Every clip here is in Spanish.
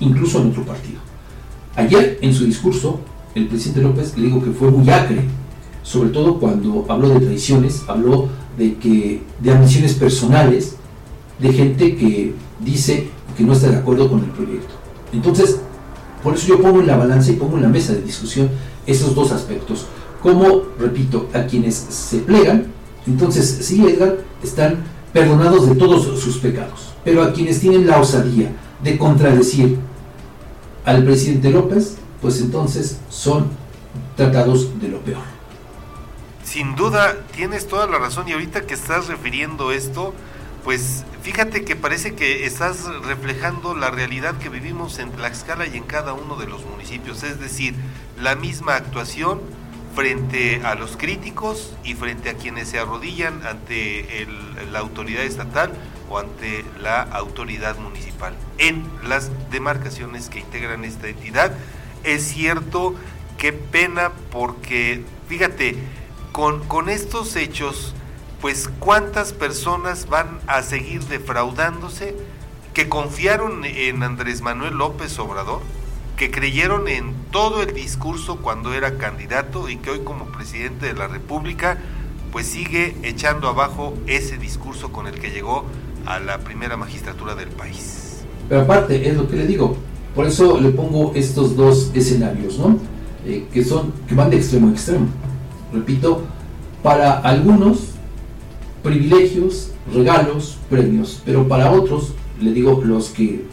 incluso en otro partido. Ayer, en su discurso, el presidente López le digo que fue muy acre, sobre todo cuando habló de traiciones, habló de que de ambiciones personales, de gente que dice que no está de acuerdo con el proyecto. Entonces, por eso yo pongo en la balanza y pongo en la mesa de discusión esos dos aspectos. Como, repito, a quienes se plegan, entonces sí, Edgar, están perdonados de todos sus pecados. Pero a quienes tienen la osadía de contradecir al presidente López, pues entonces son tratados de lo peor. Sin duda, tienes toda la razón y ahorita que estás refiriendo esto, pues fíjate que parece que estás reflejando la realidad que vivimos en Tlaxcala y en cada uno de los municipios, es decir, la misma actuación frente a los críticos y frente a quienes se arrodillan ante la autoridad estatal ante la autoridad municipal en las demarcaciones que integran esta entidad. Es cierto, qué pena porque, fíjate, con, con estos hechos, pues cuántas personas van a seguir defraudándose que confiaron en Andrés Manuel López Obrador que creyeron en todo el discurso cuando era candidato y que hoy como presidente de la República pues sigue echando abajo ese discurso con el que llegó a la primera magistratura del país. Pero aparte, es lo que le digo, por eso le pongo estos dos escenarios, ¿no? Eh, que son, que van de extremo a extremo. Repito, para algunos, privilegios, regalos, premios, pero para otros, le digo, los que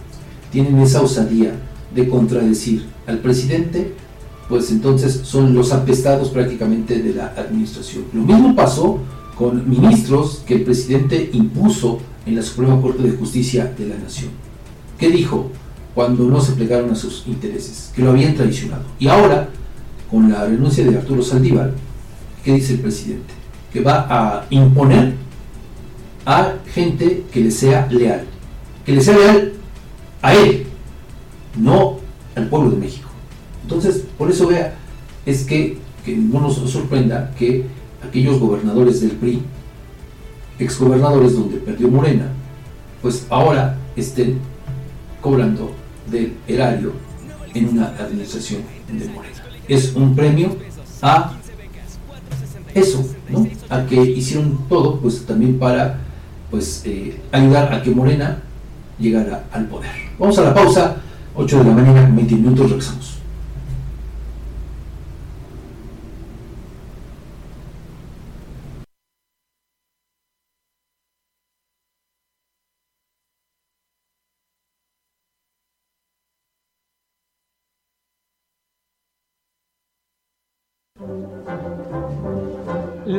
tienen esa osadía, de contradecir al presidente, pues entonces son los apestados prácticamente de la administración. Lo mismo pasó con ministros que el presidente impuso en la Suprema Corte de Justicia de la Nación. ¿Qué dijo cuando no se plegaron a sus intereses? Que lo habían traicionado. Y ahora, con la renuncia de Arturo Saldívar, ¿qué dice el presidente? Que va a imponer a gente que le sea leal. Que le sea leal a él, no al pueblo de México. Entonces, por eso vea, es que, que no nos sorprenda que aquellos gobernadores del PRI, exgobernadores donde perdió Morena, pues ahora estén cobrando del erario en una administración de Morena. Es un premio a eso, ¿no? A que hicieron todo, pues también para pues eh, ayudar a que Morena llegara al poder. Vamos a la pausa. 8 de la mañana, 20 minutos, regresamos.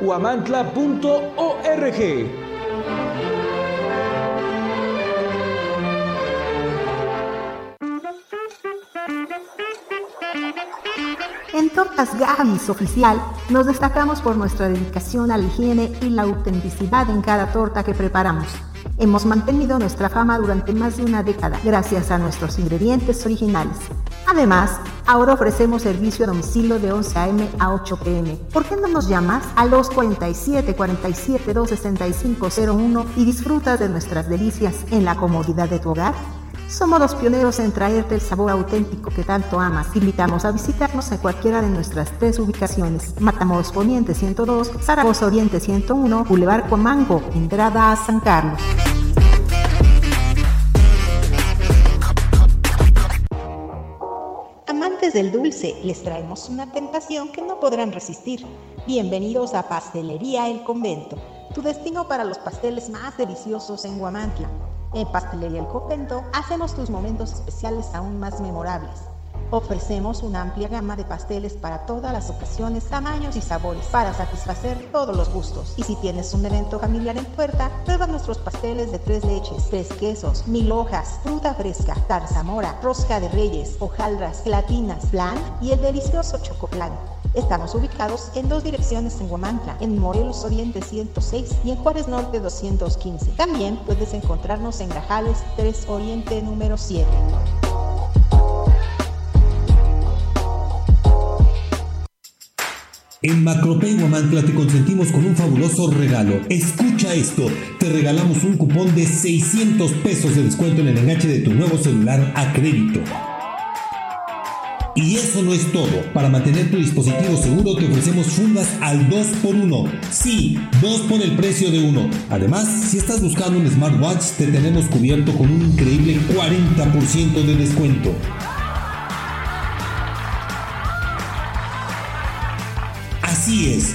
guamantla.org. En Tortas Gavis Oficial nos destacamos por nuestra dedicación a la higiene y la autenticidad en cada torta que preparamos. Hemos mantenido nuestra fama durante más de una década gracias a nuestros ingredientes originales. Además, ahora ofrecemos servicio a domicilio de 11 a.m. a 8 p.m. ¿Por qué no nos llamas a los 47 47 265 01 y disfrutas de nuestras delicias en la comodidad de tu hogar? Somos los pioneros en traerte el sabor auténtico que tanto amas. invitamos a visitarnos en cualquiera de nuestras tres ubicaciones. Matamoros Poniente 102, Zaragoza Oriente 101, Boulevard Comango, entrada a San Carlos. Amantes del dulce, les traemos una tentación que no podrán resistir. Bienvenidos a Pastelería El Convento, tu destino para los pasteles más deliciosos en Guamantla. En Pastelería El Copento hacemos tus momentos especiales aún más memorables. Ofrecemos una amplia gama de pasteles para todas las ocasiones, tamaños y sabores para satisfacer todos los gustos. Y si tienes un evento familiar en puerta, prueba nuestros pasteles de tres leches, tres quesos, mil hojas, fruta fresca, tarzamora, rosca de reyes, hojaldras, gelatinas, flan y el delicioso chocoplan. Estamos ubicados en dos direcciones en Huamantla, en Morelos Oriente 106 y en Juárez Norte 215. También puedes encontrarnos en Grajales 3 Oriente número 7. En Macropay Guamantla te consentimos con un fabuloso regalo. Escucha esto, te regalamos un cupón de 600 pesos de descuento en el enganche de tu nuevo celular a crédito. Y eso no es todo. Para mantener tu dispositivo seguro te ofrecemos fundas al 2x1. Sí, 2 por el precio de uno. Además, si estás buscando un smartwatch, te tenemos cubierto con un increíble 40% de descuento. Así es,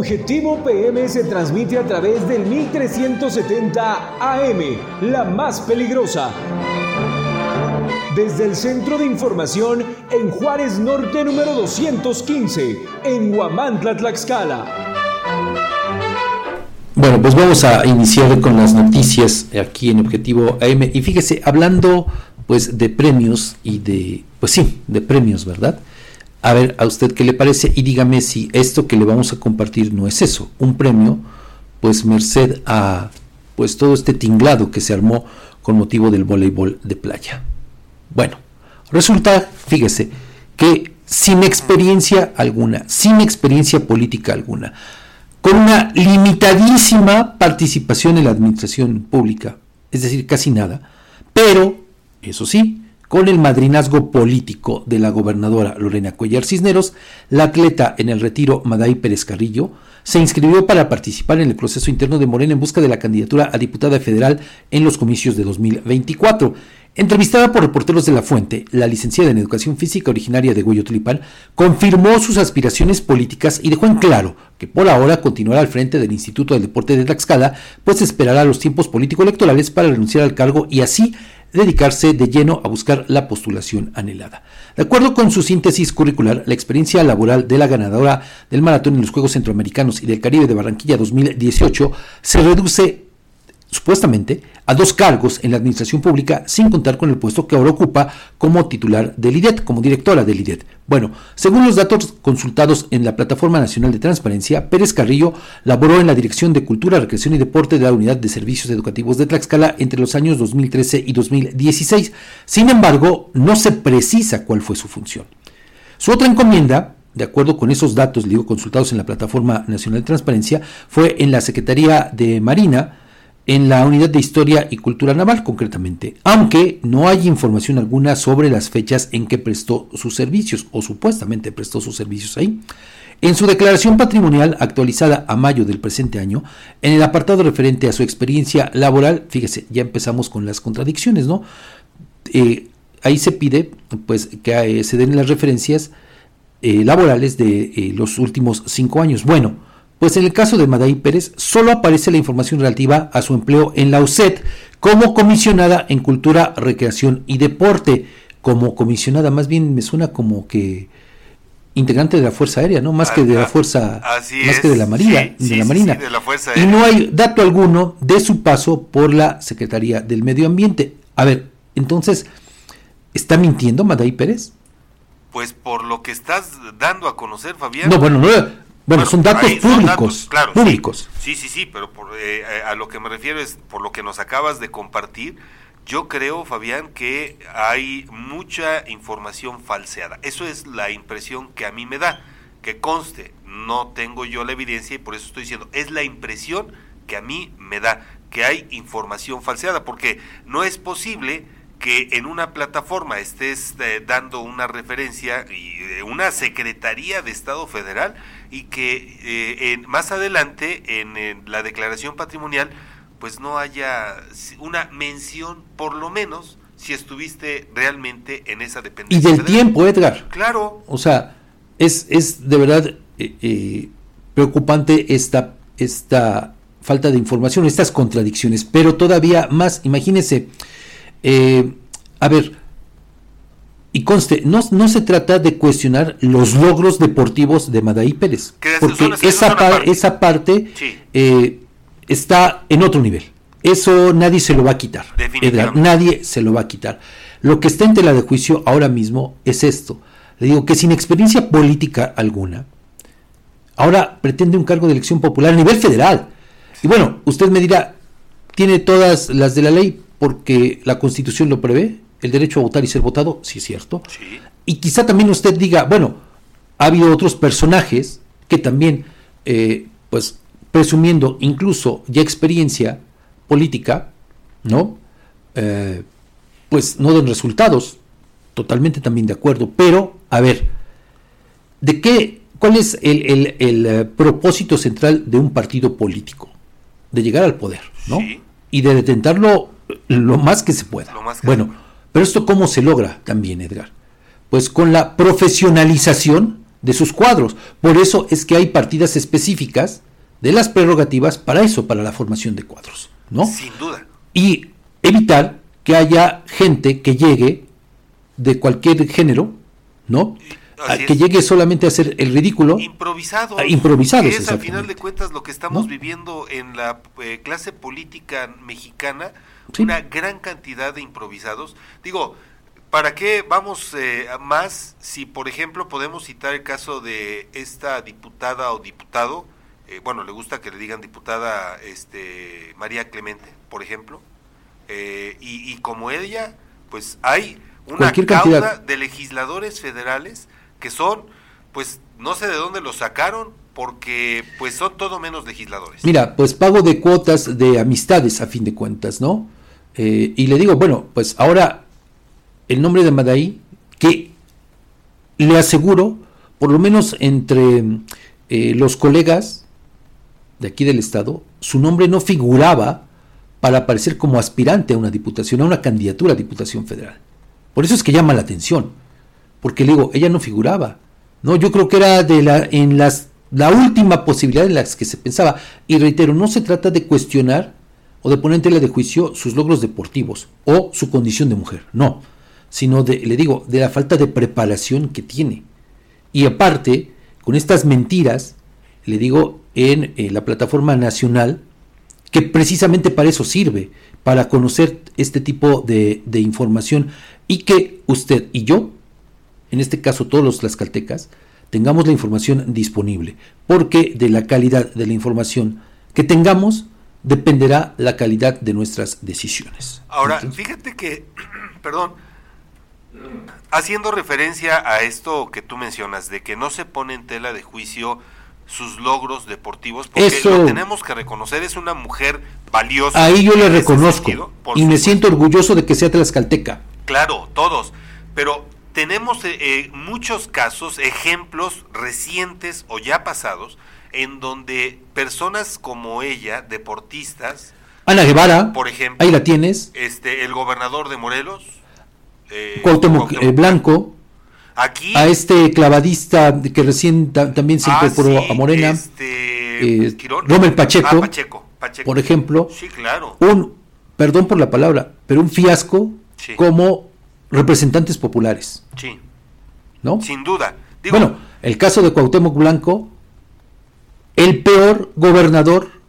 Objetivo PM se transmite a través del 1370 AM, la más peligrosa. Desde el Centro de Información en Juárez Norte número 215, en Huamantla, Tlaxcala. Bueno, pues vamos a iniciar con las noticias aquí en Objetivo AM. Y fíjese, hablando pues de premios y de, pues sí, de premios, ¿verdad? A ver a usted qué le parece y dígame si esto que le vamos a compartir no es eso, un premio, pues merced a pues todo este tinglado que se armó con motivo del voleibol de playa. Bueno, resulta, fíjese, que sin experiencia alguna, sin experiencia política alguna, con una limitadísima participación en la administración pública, es decir, casi nada, pero, eso sí, con el madrinazgo político de la gobernadora Lorena Cuellar Cisneros, la atleta en el retiro Maday Pérez Carrillo se inscribió para participar en el proceso interno de Morena en busca de la candidatura a diputada federal en los comicios de 2024. Entrevistada por reporteros de la Fuente, la licenciada en Educación Física originaria de Hueyotlipan confirmó sus aspiraciones políticas y dejó en claro que por ahora continuará al frente del Instituto del Deporte de Tlaxcala, pues esperará los tiempos político-electorales para renunciar al cargo y así dedicarse de lleno a buscar la postulación anhelada. De acuerdo con su síntesis curricular, la experiencia laboral de la ganadora del maratón en los Juegos Centroamericanos y del Caribe de Barranquilla 2018 se reduce supuestamente a dos cargos en la administración pública sin contar con el puesto que ahora ocupa como titular del IDET, como directora del IDET. Bueno, según los datos consultados en la Plataforma Nacional de Transparencia, Pérez Carrillo laboró en la Dirección de Cultura, Recreación y Deporte de la Unidad de Servicios Educativos de Tlaxcala entre los años 2013 y 2016. Sin embargo, no se precisa cuál fue su función. Su otra encomienda de acuerdo con esos datos, digo, consultados en la Plataforma Nacional de Transparencia, fue en la Secretaría de Marina, en la unidad de historia y cultura naval concretamente, aunque no hay información alguna sobre las fechas en que prestó sus servicios o supuestamente prestó sus servicios ahí. En su declaración patrimonial actualizada a mayo del presente año, en el apartado referente a su experiencia laboral, fíjese, ya empezamos con las contradicciones, ¿no? Eh, ahí se pide pues que eh, se den las referencias eh, laborales de los últimos cinco años. Bueno, pues en el caso de Maday Pérez solo aparece la información relativa a su empleo en la UCED como comisionada en Cultura, Recreación y Deporte. Como comisionada, más bien me suena como que integrante de la Fuerza Aérea, ¿no? Más que de la Fuerza, más que de la Marina, de la Marina. y no hay dato alguno de su paso por la Secretaría del Medio Ambiente. A ver, entonces, ¿está mintiendo Maday Pérez? Pues por lo que estás dando a conocer, Fabián. No, bueno, no, bueno, son datos públicos. claro, públicos. Sí, sí, sí, pero por, eh, eh, a lo que me refiero es por lo que nos acabas de compartir. Yo creo, Fabián, que hay mucha información falseada. Eso es la impresión que a mí me da. Que conste, no tengo yo la evidencia y por eso estoy diciendo, es la impresión que a mí me da. que hay información falseada, porque no es posible que en una plataforma estés eh, dando una referencia y eh, una secretaría de Estado federal y que eh, en, más adelante en, la declaración patrimonial pues no haya una mención por lo menos si estuviste realmente en esa dependencia. Y del tiempo, Edgar. Claro. O sea, es, es de verdad preocupante esta, esta falta de información, estas contradicciones, pero todavía más, imagínense, eh, a ver, y conste, no, no, se trata de cuestionar los logros deportivos de Madaí Pérez, porque esa, parte, esa parte eh, está en otro nivel. Eso nadie se lo va a quitar. nadie se lo va a quitar. Lo que está en tela de juicio ahora mismo es esto. Le digo que sin experiencia política alguna, ahora pretende un cargo de elección popular a nivel federal. Y bueno, usted me dirá, tiene todas las de la ley, porque la Constitución lo prevé, el derecho a votar y ser votado, sí es cierto. Y quizá también usted diga, bueno, ha habido otros personajes que también, eh, pues, presumiendo incluso ya experiencia política, ¿no? Eh, pues no den resultados. Totalmente también de acuerdo. Pero, a ver, ¿de qué, cuál es el, eh, propósito central de un partido político? De llegar al poder, ¿no? Y de detentarlo lo más que se pueda. bueno, pero esto cómo se logra también, Edgar? Pues con la profesionalización de sus cuadros. Por eso es que hay partidas específicas de las prerrogativas para eso, para la formación de cuadros, ¿no? Sin duda. Y evitar que haya gente que llegue de cualquier género, ¿no? que llegue solamente a hacer el ridículo. Improvisado. Ah, improvisado. es al final de cuentas lo que estamos viviendo en la eh, clase política mexicana una gran cantidad de improvisados. Digo, ¿para qué vamos eh, más si, por ejemplo, podemos citar el caso de esta diputada o diputado? Eh, bueno, le gusta que le digan diputada este, María Clemente, por ejemplo. Eh, y, como ella, pues hay una cauda de legisladores federales que son, pues no sé de dónde los sacaron, porque pues son todo menos legisladores. Mira, pues pago de cuotas de amistades a fin de cuentas, ¿no? Eh, y le digo, bueno, pues ahora el nombre de Madaí, que le aseguro, por lo menos entre eh, los colegas de aquí del Estado, su nombre no figuraba para aparecer como aspirante a una diputación, a una candidatura a diputación federal. Por eso es que llama la atención, porque le digo, ella no figuraba. No, yo creo que era de la en las la última posibilidad en las que se pensaba. Y reitero, no se trata de cuestionar o de poner en tela de juicio sus logros deportivos o su condición de mujer, no, sino de, le digo, de la falta de preparación que tiene. Y aparte, con estas mentiras, le digo, en, eh, la plataforma nacional, que precisamente para eso sirve, para conocer este tipo de, de información y que usted y yo, en este caso todos los tlaxcaltecas, tengamos la información disponible, porque de la calidad de la información que tengamos dependerá la calidad de nuestras decisiones. Ahora, fíjate que, perdón, haciendo referencia a esto que tú mencionas, de que no se pone en tela de juicio sus logros deportivos, porque Eso, lo tenemos que reconocer, es una mujer valiosa. Ahí yo le reconozco y me siento orgulloso de que sea tlaxcalteca. Claro, todos, pero tenemos eh, eh, muchos casos, ejemplos recientes o ya pasados, en donde personas como ella, deportistas, Ana Guevara, por ejemplo, ahí la tienes, este, el gobernador de Morelos, eh, eh Blanco, aquí, a este clavadista que recién también se ah, incorporó a Morena, este, eh, ah, Pacheco, por ejemplo, sí, claro. un, perdón por la palabra, pero un fiasco como representantes populares. Sí. ¿No? Sin duda. bueno, el caso de Cuauhtémoc Blanco, el peor gobernador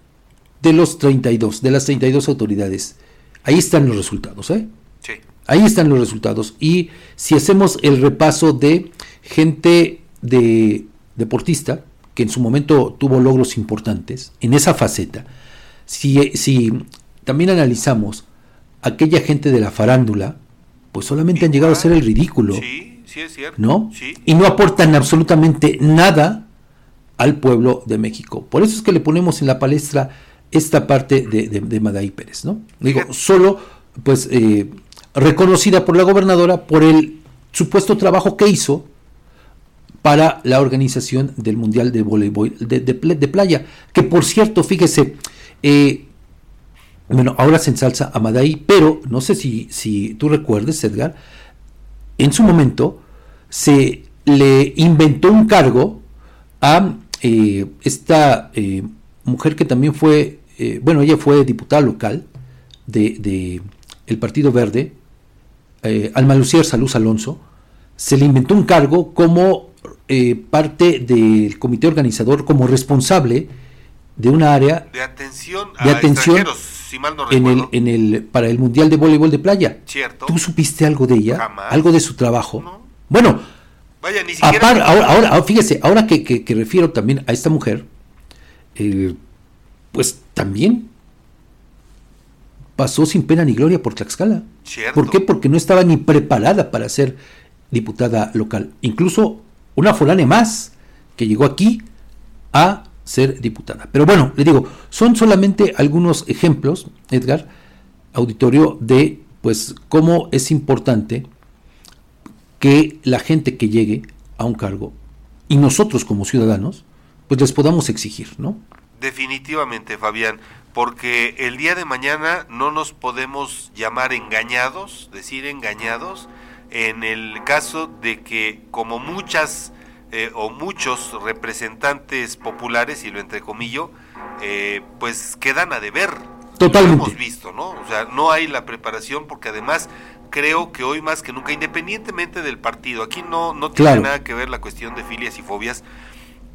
de los 32, de las 32 autoridades. Ahí están los resultados, ¿eh? Sí. Ahí están los resultados. Y si hacemos el repaso de gente de deportista, que en su momento tuvo logros importantes en esa faceta, si, si también analizamos aquella gente de la farándula, pues solamente han llegado a ser el ridículo. Sí, sí es cierto. ¿No? Y no aportan absolutamente nada al pueblo de México. Por eso es que le ponemos en la palestra esta parte de, de, Maday Pérez, ¿no? Digo, solo, pues, eh, reconocida por la gobernadora por el supuesto trabajo que hizo para la organización del Mundial de Voleibol de, de Playa, que por cierto, fíjese, eh, bueno, ahora se ensalza a Maday, pero no sé si, si tú recuerdes, Edgar, en su momento se le inventó un cargo a eh, esta eh, mujer que también fue, eh, bueno, ella fue diputada local de, el Partido Verde, Alma Lucía Saluz Alonso, se le inventó un cargo como parte del comité organizador, como responsable de una área de atención, de atención en el, en el, para el Mundial de Voleibol de Playa. Cierto. ¿Tú supiste algo de ella? ¿Algo de su trabajo? Bueno, Vaya, ni siquiera ahora, ahora, fíjese, ahora que, que, refiero también a esta mujer, eh, pues también pasó sin pena ni gloria por Tlaxcala. Cierto. ¿Por qué? Porque no estaba ni preparada para ser diputada local. Incluso una foránea más que llegó aquí a ser diputada. Pero bueno, le digo, son solamente algunos ejemplos, Edgar, auditorio, de pues cómo es importante que la gente que llegue a un cargo y nosotros como ciudadanos, pues les podamos exigir, ¿no? Definitivamente, Fabián, porque el día de mañana no nos podemos llamar engañados, decir engañados, en el caso de que como muchas eh, o muchos representantes populares, y lo entrecomillo, eh, pues quedan a deber. Totalmente. Lo hemos visto, ¿no? O sea, no hay la preparación porque además creo que hoy más que nunca, independientemente del partido, aquí no, no tiene nada que ver la cuestión de filias y fobias,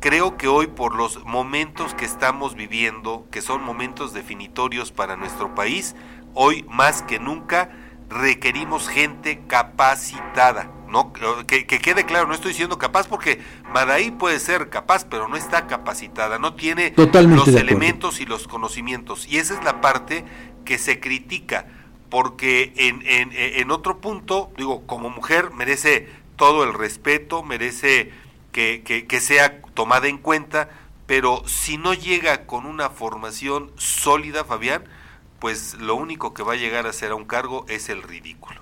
creo que hoy por los momentos que estamos viviendo, que son momentos definitorios para nuestro país, hoy más que nunca requerimos gente capacitada. No, que, quede claro, no estoy diciendo capaz porque Madaí puede ser capaz, pero no está capacitada, no tiene los elementos y los conocimientos. Y esa es la parte que se critica porque en, en, otro punto, digo, como mujer merece todo el respeto, merece que, que, sea tomada en cuenta, pero si no llega con una formación sólida, Fabián, pues lo único que va a llegar a ser a un cargo es el ridículo.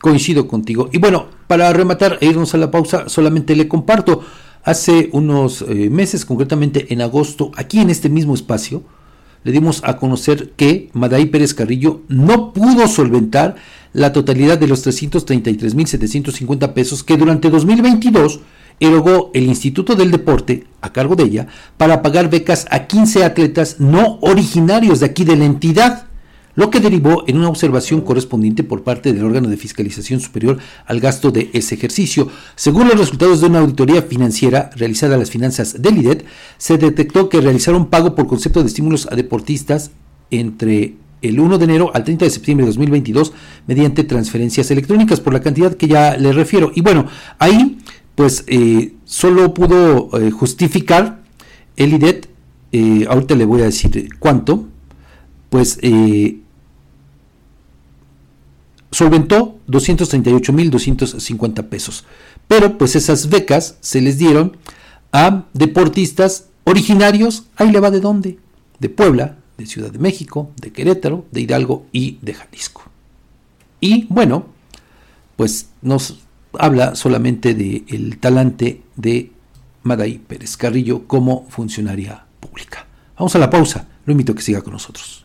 Coincido contigo. Y bueno, para rematar e irnos a la pausa, solamente le comparto, hace unos eh, meses, concretamente en agosto, aquí en este mismo espacio, le dimos a conocer que Madaí Pérez Carrillo no pudo solventar la totalidad de los 333.750 pesos que durante 2022 erogó el Instituto del Deporte, a cargo de ella, para pagar becas a 15 atletas no originarios de aquí de la entidad lo que derivó en una observación correspondiente por parte del órgano de fiscalización superior al gasto de ese ejercicio. Según los resultados de una auditoría financiera realizada a las finanzas del IDET, se detectó que realizaron pago por concepto de estímulos a deportistas entre el 1 de enero al 30 de septiembre de 2022 mediante transferencias electrónicas por la cantidad que ya le refiero. Y bueno, ahí pues eh, solo pudo eh, justificar el IDET, eh, ahorita le voy a decir cuánto, pues solventó 238.250 pesos. Pero pues esas becas se les dieron a deportistas originarios, ahí le va de dónde, de Puebla, de Ciudad de México, de Querétaro, de Hidalgo y de Jalisco. Y bueno, pues nos habla solamente del talante de Maday Pérez Carrillo como funcionaria pública. Vamos a la pausa, lo invito a que siga con nosotros.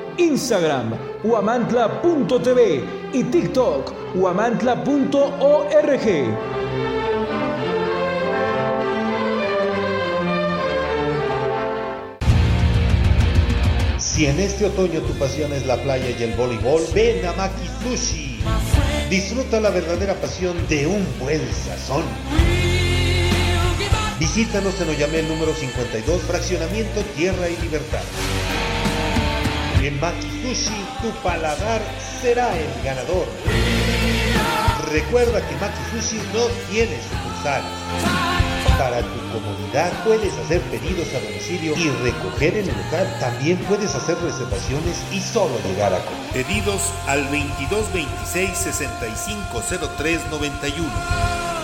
Instagram, huamantla.tv y TikTok, huamantla.org. Si en este otoño tu pasión es la playa y el voleibol, ven a Maki Sushi. Disfruta la verdadera pasión de un buen sazón. Visítanos en Oyamel número 52, Fraccionamiento Tierra y Libertad. En Maki Sushi, tu paladar será el ganador. Recuerda que Maki Sushi no tiene sucursal. Para tu comodidad puedes hacer pedidos a domicilio y recoger en el local. También puedes hacer reservaciones y solo llegar a comer. Pedidos al 2226 650391.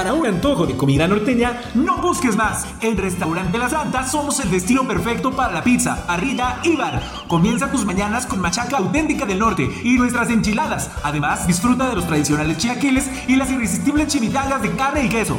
Para un antojo de comida norteña, no busques más. En Restaurante La Santa somos el destino perfecto para la pizza, parrilla y bar. Comienza tus mañanas con machaca auténtica del norte y nuestras enchiladas. Además, disfruta de los tradicionales chiaquiles y las irresistibles chimichangas de carne y queso.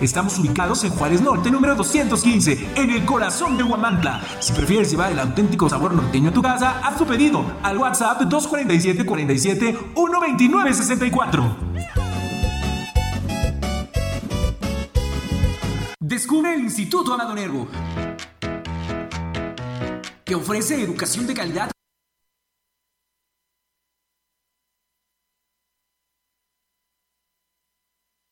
Estamos ubicados en Juárez Norte, número 215, en el corazón de Huamantla. Si prefieres llevar el auténtico sabor norteño a tu casa, haz tu pedido al WhatsApp 247 47 129 64. Descubre el Instituto Amado Nervo, que ofrece educación de calidad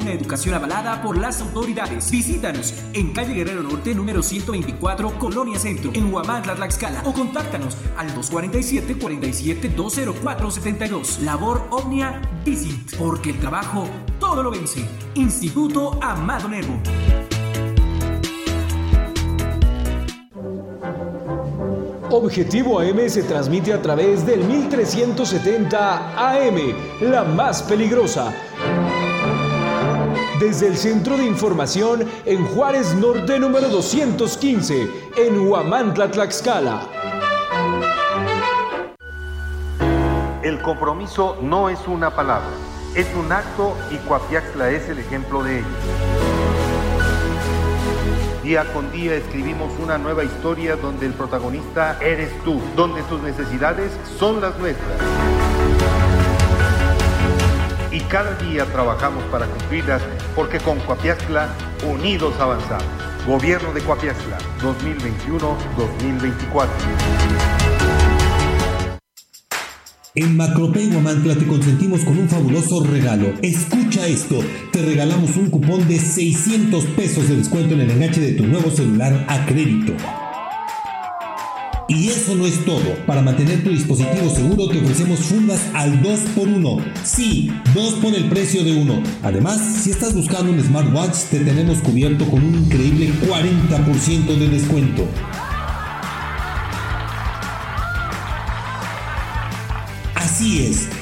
una educación avalada por las autoridades. Visítanos en calle Guerrero Norte, número 124, Colonia Centro, en Huamantla, Tlaxcala, o contáctanos al 247 47 204 72. Labor Omnia Visit, porque el trabajo todo lo vence. Instituto Amado Nervo. Objetivo AM se transmite a través del 1370 AM, la más peligrosa desde el Centro de Información en Juárez Norte número 215, en Huamantla, Tlaxcala. El compromiso no es una palabra, es un acto y Coapiaxla es el ejemplo de ello. Día con día escribimos una nueva historia donde el protagonista eres tú, donde tus necesidades son las nuestras y cada día trabajamos para cumplirlas porque con Coapiazcla unidos avanzamos. Gobierno de Coapiazcla 2021-2024. En Macropay Guamantla te consentimos con un fabuloso regalo. Escucha esto, te regalamos un cupón de 600 pesos de descuento en el enganche de tu nuevo celular a crédito. Y eso no es todo. Para mantener tu dispositivo seguro te ofrecemos fundas al 2x1. Sí, 2 por el precio de uno. Además, si estás buscando un smartwatch, te tenemos cubierto con un increíble 40% de descuento. Así es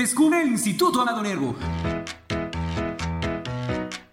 Descubre el Instituto Amado Nervo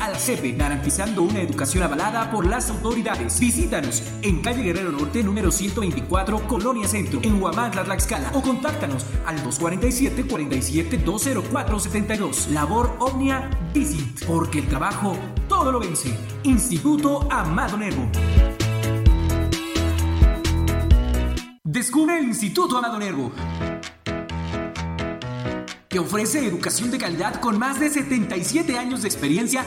A la CEPE, garantizando una educación avalada por las autoridades. Visítanos en calle Guerrero Norte, número 124, Colonia Centro, en Huamantla, Tlaxcala, o contáctanos al 247-47-20472. Labor Omnia Visit, porque el trabajo todo lo vence. Instituto Amado Nervo. Descubre el Instituto Amado Nervo que ofrece educación de calidad con más de 77 años de experiencia.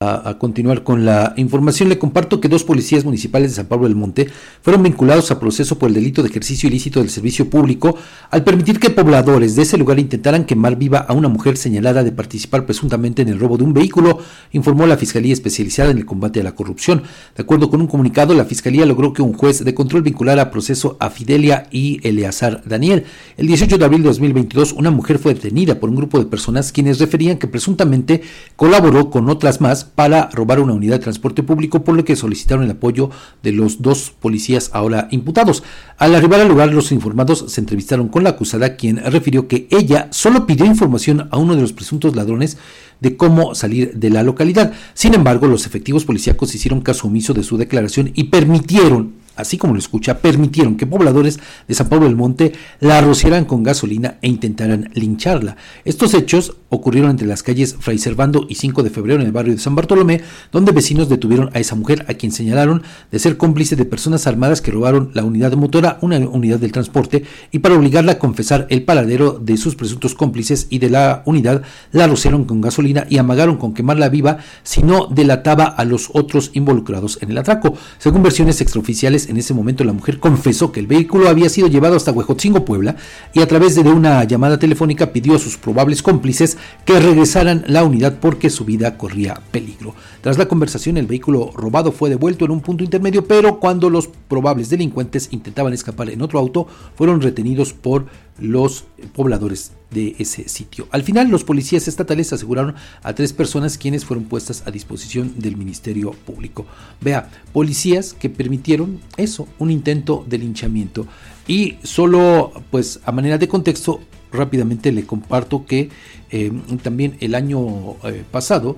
A, continuar con la información, le comparto que dos policías municipales de San Pablo del Monte fueron vinculados a proceso por el delito de ejercicio ilícito del servicio público al permitir que pobladores de ese lugar intentaran quemar viva a una mujer señalada de participar presuntamente en el robo de un vehículo, informó la Fiscalía Especializada en el Combate a la Corrupción. De acuerdo con un comunicado, la Fiscalía logró que un juez de control vinculara a proceso a Fidelia y Eleazar Daniel. El 18 de abril de 2022, una mujer fue detenida por un grupo de personas quienes referían que presuntamente colaboró con otras más para robar una unidad de transporte público, por lo que solicitaron el apoyo de los dos policías ahora imputados. Al arribar al lugar, los informados se entrevistaron con la acusada, quien refirió que ella solo pidió información a uno de los presuntos ladrones de cómo salir de la localidad. Sin embargo, los efectivos policíacos hicieron caso omiso de su declaración y permitieron así como lo escucha, permitieron que pobladores de San Pablo del Monte la rociaran con gasolina e intentaran lincharla. Estos hechos ocurrieron entre las calles Fray Servando y 5 de febrero en el barrio de San Bartolomé, donde vecinos detuvieron a esa mujer a quien señalaron de ser cómplice de personas armadas que robaron la unidad motora, una unidad del transporte, y para obligarla a confesar el paradero de sus presuntos cómplices y de la unidad, la rociaron con gasolina y amagaron con quemarla viva si no delataba a los otros involucrados en el atraco. Según versiones extraoficiales, en ese momento la mujer confesó que el vehículo había sido llevado hasta Huejotzingo, Puebla, y a través de una llamada telefónica pidió a sus probables cómplices que regresaran la unidad porque su vida corría peligro. Tras la conversación, el vehículo robado fue devuelto en un punto intermedio, pero cuando los probables delincuentes intentaban escapar en otro auto, fueron retenidos por los pobladores de ese sitio. Al final, los policías estatales aseguraron a tres personas quienes fueron puestas a disposición del Ministerio Público. Vea, policías que permitieron eso, un intento de linchamiento. Y solo, pues, a manera de contexto, rápidamente le comparto que eh, también el año eh, pasado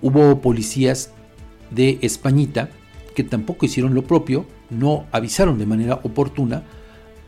hubo policías de Españita que tampoco hicieron lo propio, no avisaron de manera oportuna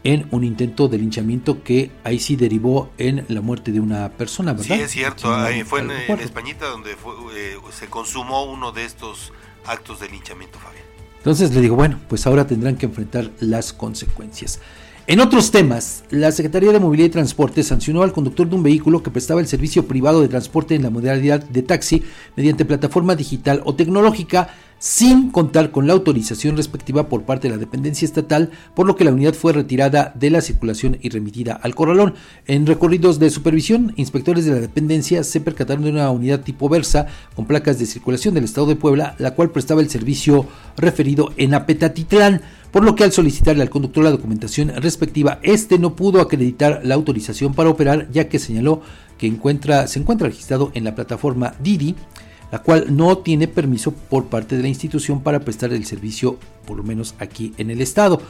en un intento de linchamiento que ahí sí derivó en la muerte de una persona, ¿verdad? Sí, es cierto, ahí fue en, Españita donde eh, se consumó uno de estos actos de linchamiento, Fabián. Entonces le digo, bueno, pues ahora tendrán que enfrentar las consecuencias. En otros temas, la Secretaría de Movilidad y Transporte sancionó al conductor de un vehículo que prestaba el servicio privado de transporte en la modalidad de taxi mediante plataforma digital o tecnológica sin contar con la autorización respectiva por parte de la dependencia estatal, por lo que la unidad fue retirada de la circulación y remitida al corralón. En recorridos de supervisión, inspectores de la dependencia se percataron de una unidad tipo Versa con placas de circulación del estado de Puebla, la cual prestaba el servicio referido en Apetatitlán por lo que al solicitarle al conductor la documentación respectiva, este no pudo acreditar la autorización para operar, ya que señaló que se encuentra registrado en la plataforma Didi, la cual no tiene permiso por parte de la institución para prestar el servicio, por lo menos aquí en el estado.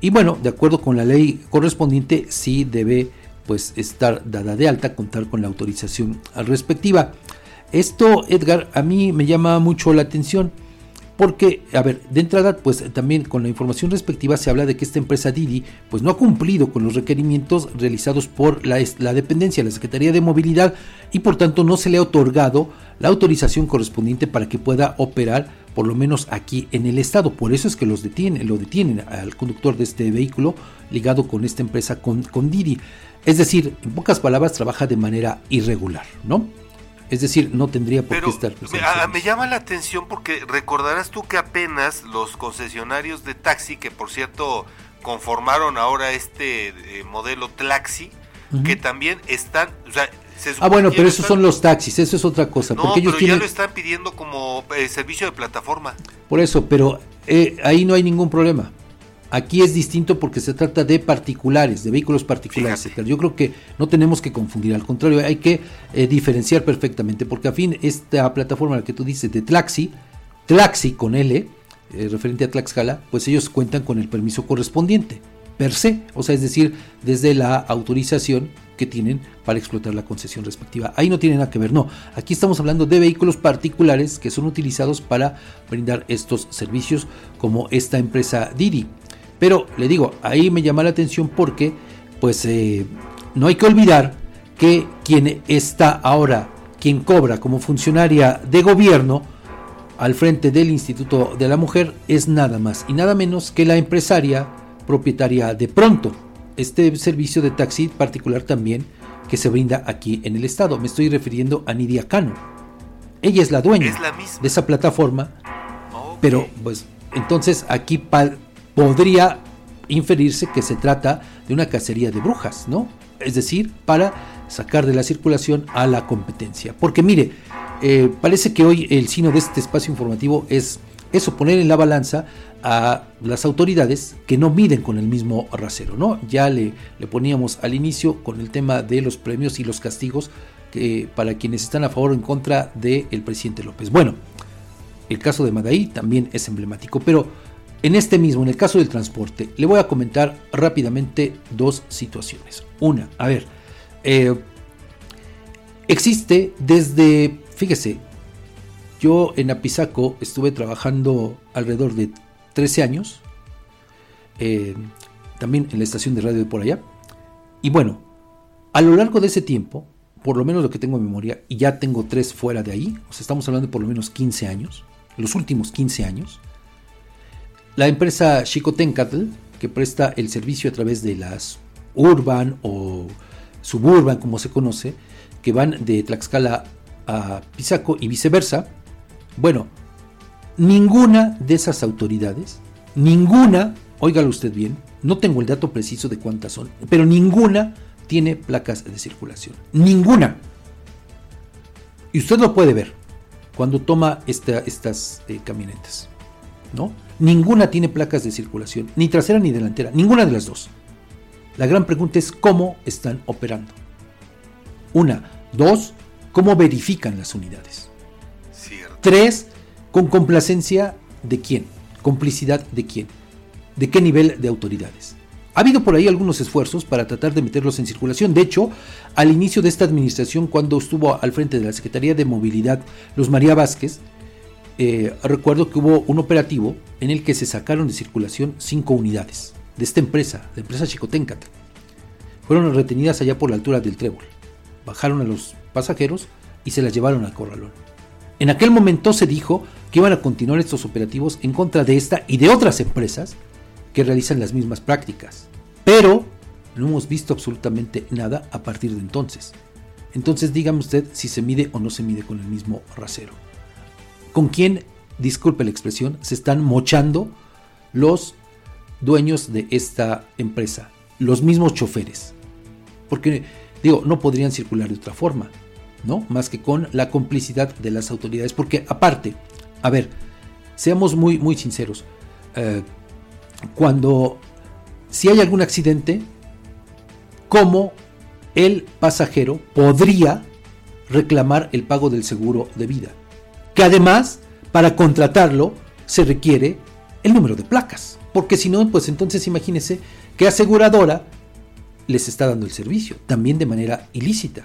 Y bueno, de acuerdo con la ley correspondiente, sí debe pues estar dada de alta, contar con la autorización respectiva. Esto, Edgar, a mí me llama mucho la atención porque, a ver, de entrada, pues también con la información respectiva se habla de que esta empresa Didi, pues no ha cumplido con los requerimientos realizados por la, dependencia, la Secretaría de Movilidad, y por tanto no se le ha otorgado la autorización correspondiente para que pueda operar, por lo menos aquí en el estado. Por eso es que los detienen, lo detienen al conductor de este vehículo ligado con esta empresa, con, con Didi. Es decir, en pocas palabras, trabaja de manera irregular, ¿no? Es decir, no tendría por qué estar presente. Me, me, llama la atención porque recordarás tú que apenas los concesionarios de taxi, que por cierto conformaron ahora este eh, modelo Tlaxi, que también están, o sea, ah, bueno, pero esos son los taxis, eso es otra cosa. No, porque ellos pero ya lo están pidiendo como eh, servicio de plataforma. Por eso, pero eh, ahí no hay ningún problema. Aquí es distinto porque se trata de particulares, de vehículos particulares. Yo creo que no tenemos que confundir, al contrario, hay que eh, diferenciar perfectamente, porque a fin esta plataforma la que tú dices de Tlaxi, Tlaxi con L, eh, referente a Tlaxcala, pues ellos cuentan con el permiso correspondiente, per se, o sea, es decir, desde la autorización que tienen para explotar la concesión respectiva. Ahí no tiene nada que ver, no. Aquí estamos hablando de vehículos particulares que son utilizados para brindar estos servicios como esta empresa Didi. Pero le digo, ahí me llama la atención porque pues eh, no hay que olvidar que quien está ahora, quien cobra como funcionaria de gobierno al frente del Instituto de la Mujer es nada más y nada menos que la empresaria propietaria de Pronto, este servicio de taxi particular también que se brinda aquí en el estado. Me estoy refiriendo a Nidia Cano. Ella es la dueña de esa plataforma, pero pues entonces aquí podría inferirse que se trata de una cacería de brujas, ¿no? Es decir, para sacar de la circulación a la competencia. Porque mire, eh, parece que hoy el sino de este espacio informativo es eso, poner en la balanza a las autoridades que no miden con el mismo rasero, ¿no? Ya le, le poníamos al inicio con el tema de los premios y los castigos que, para quienes están a favor o en contra del presidente López. Bueno, el caso de Madaí también es emblemático, pero en este mismo, en el caso del transporte, le voy a comentar rápidamente dos situaciones. Una, a ver, eh, existe desde, fíjese, yo en Apizaco estuve trabajando alrededor de 13 años, eh, también en la estación de radio de por allá, y bueno, a lo largo de ese tiempo, por lo menos lo que tengo en memoria, y ya tengo tres fuera de ahí, o sea, estamos hablando de por lo menos 15 años, los últimos 15 años, la empresa Chicotencatl, que presta el servicio a través de las urban o suburban, como se conoce, que van de Tlaxcala a Pisaco y viceversa. Bueno, ninguna de esas autoridades, ninguna, óigalo usted bien, no tengo el dato preciso de cuántas son, pero ninguna tiene placas de circulación. Ninguna. Y usted lo puede ver cuando toma estas eh, camionetas. ¿No? Ninguna tiene placas de circulación, ni trasera ni delantera, ninguna de las dos. La gran pregunta es cómo están operando. Una. Dos, cómo verifican las unidades. Tres, con complacencia de quién, complicidad de quién, de qué nivel de autoridades. Ha habido por ahí algunos esfuerzos para tratar de meterlos en circulación. De hecho, al inicio de esta administración, cuando estuvo al frente de la Secretaría de Movilidad, Luz María Vázquez, eh, recuerdo que hubo un operativo en el que se sacaron de circulación cinco unidades de esta empresa, la empresa Chicoténcata. Fueron retenidas allá por la altura del trébol. Bajaron a los pasajeros y se las llevaron al corralón. En aquel momento se dijo que iban a continuar estos operativos en contra de esta y de otras empresas que realizan las mismas prácticas. Pero no hemos visto absolutamente nada a partir de entonces. Entonces dígame usted si se mide o no se mide con el mismo rasero con quién, disculpe la expresión, se están mochando los dueños de esta empresa, los mismos choferes. Porque, digo, no podrían circular de otra forma, ¿no? Más que con la complicidad de las autoridades. Porque aparte, a ver, seamos muy, muy sinceros, eh, cuando, si hay algún accidente, ¿cómo el pasajero podría reclamar el pago del seguro de vida? Que además para contratarlo se requiere el número de placas, porque si no, pues entonces imagínense qué aseguradora les está dando el servicio, también de manera ilícita.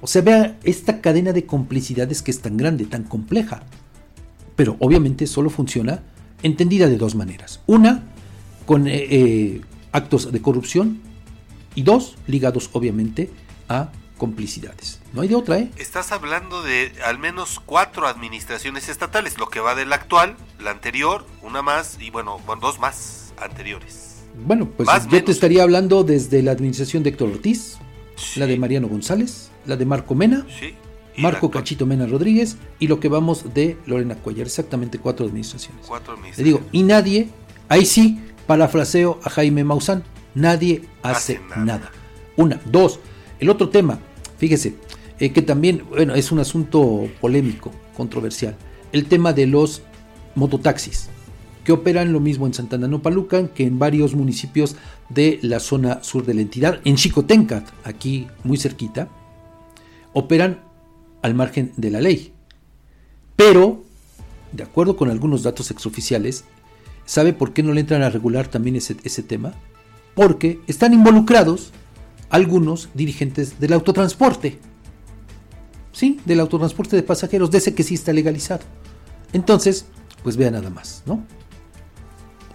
O sea, vea esta cadena de complicidades que es tan grande, tan compleja. Pero obviamente solo funciona entendida de dos maneras. Una, con eh, eh, actos de corrupción y dos, ligados obviamente a complicidades. No hay de otra, ¿eh? Estás hablando de al menos cuatro administraciones estatales, lo que va de la actual, la anterior, una más y bueno, dos más anteriores. Bueno, pues yo te estaría hablando desde la administración de Héctor Ortiz, la de Mariano González, la de Marco Mena, Marco Cachito Mena Rodríguez y lo que vamos de Lorena Cuellar, exactamente cuatro administraciones. Cuatro administraciones. Le digo, y nadie, ahí sí, parafraseo a Jaime Maussan, nadie hace, nada. Una, dos, el otro tema, fíjese, eh, que también, bueno, es un asunto polémico, controversial, el tema de los mototaxis. que operan lo mismo en Santana Nopalucan que en varios municipios de la zona sur de la entidad. En Chicotencat, aquí muy cerquita, operan al margen de la ley. Pero, de acuerdo con algunos datos exoficiales, ¿sabe por qué no le entran a regular también ese, ese tema? Porque están involucrados algunos dirigentes del autotransporte. Sí, del autotransporte de pasajeros, de ese que sí está legalizado. Entonces, pues vea nada más, ¿no?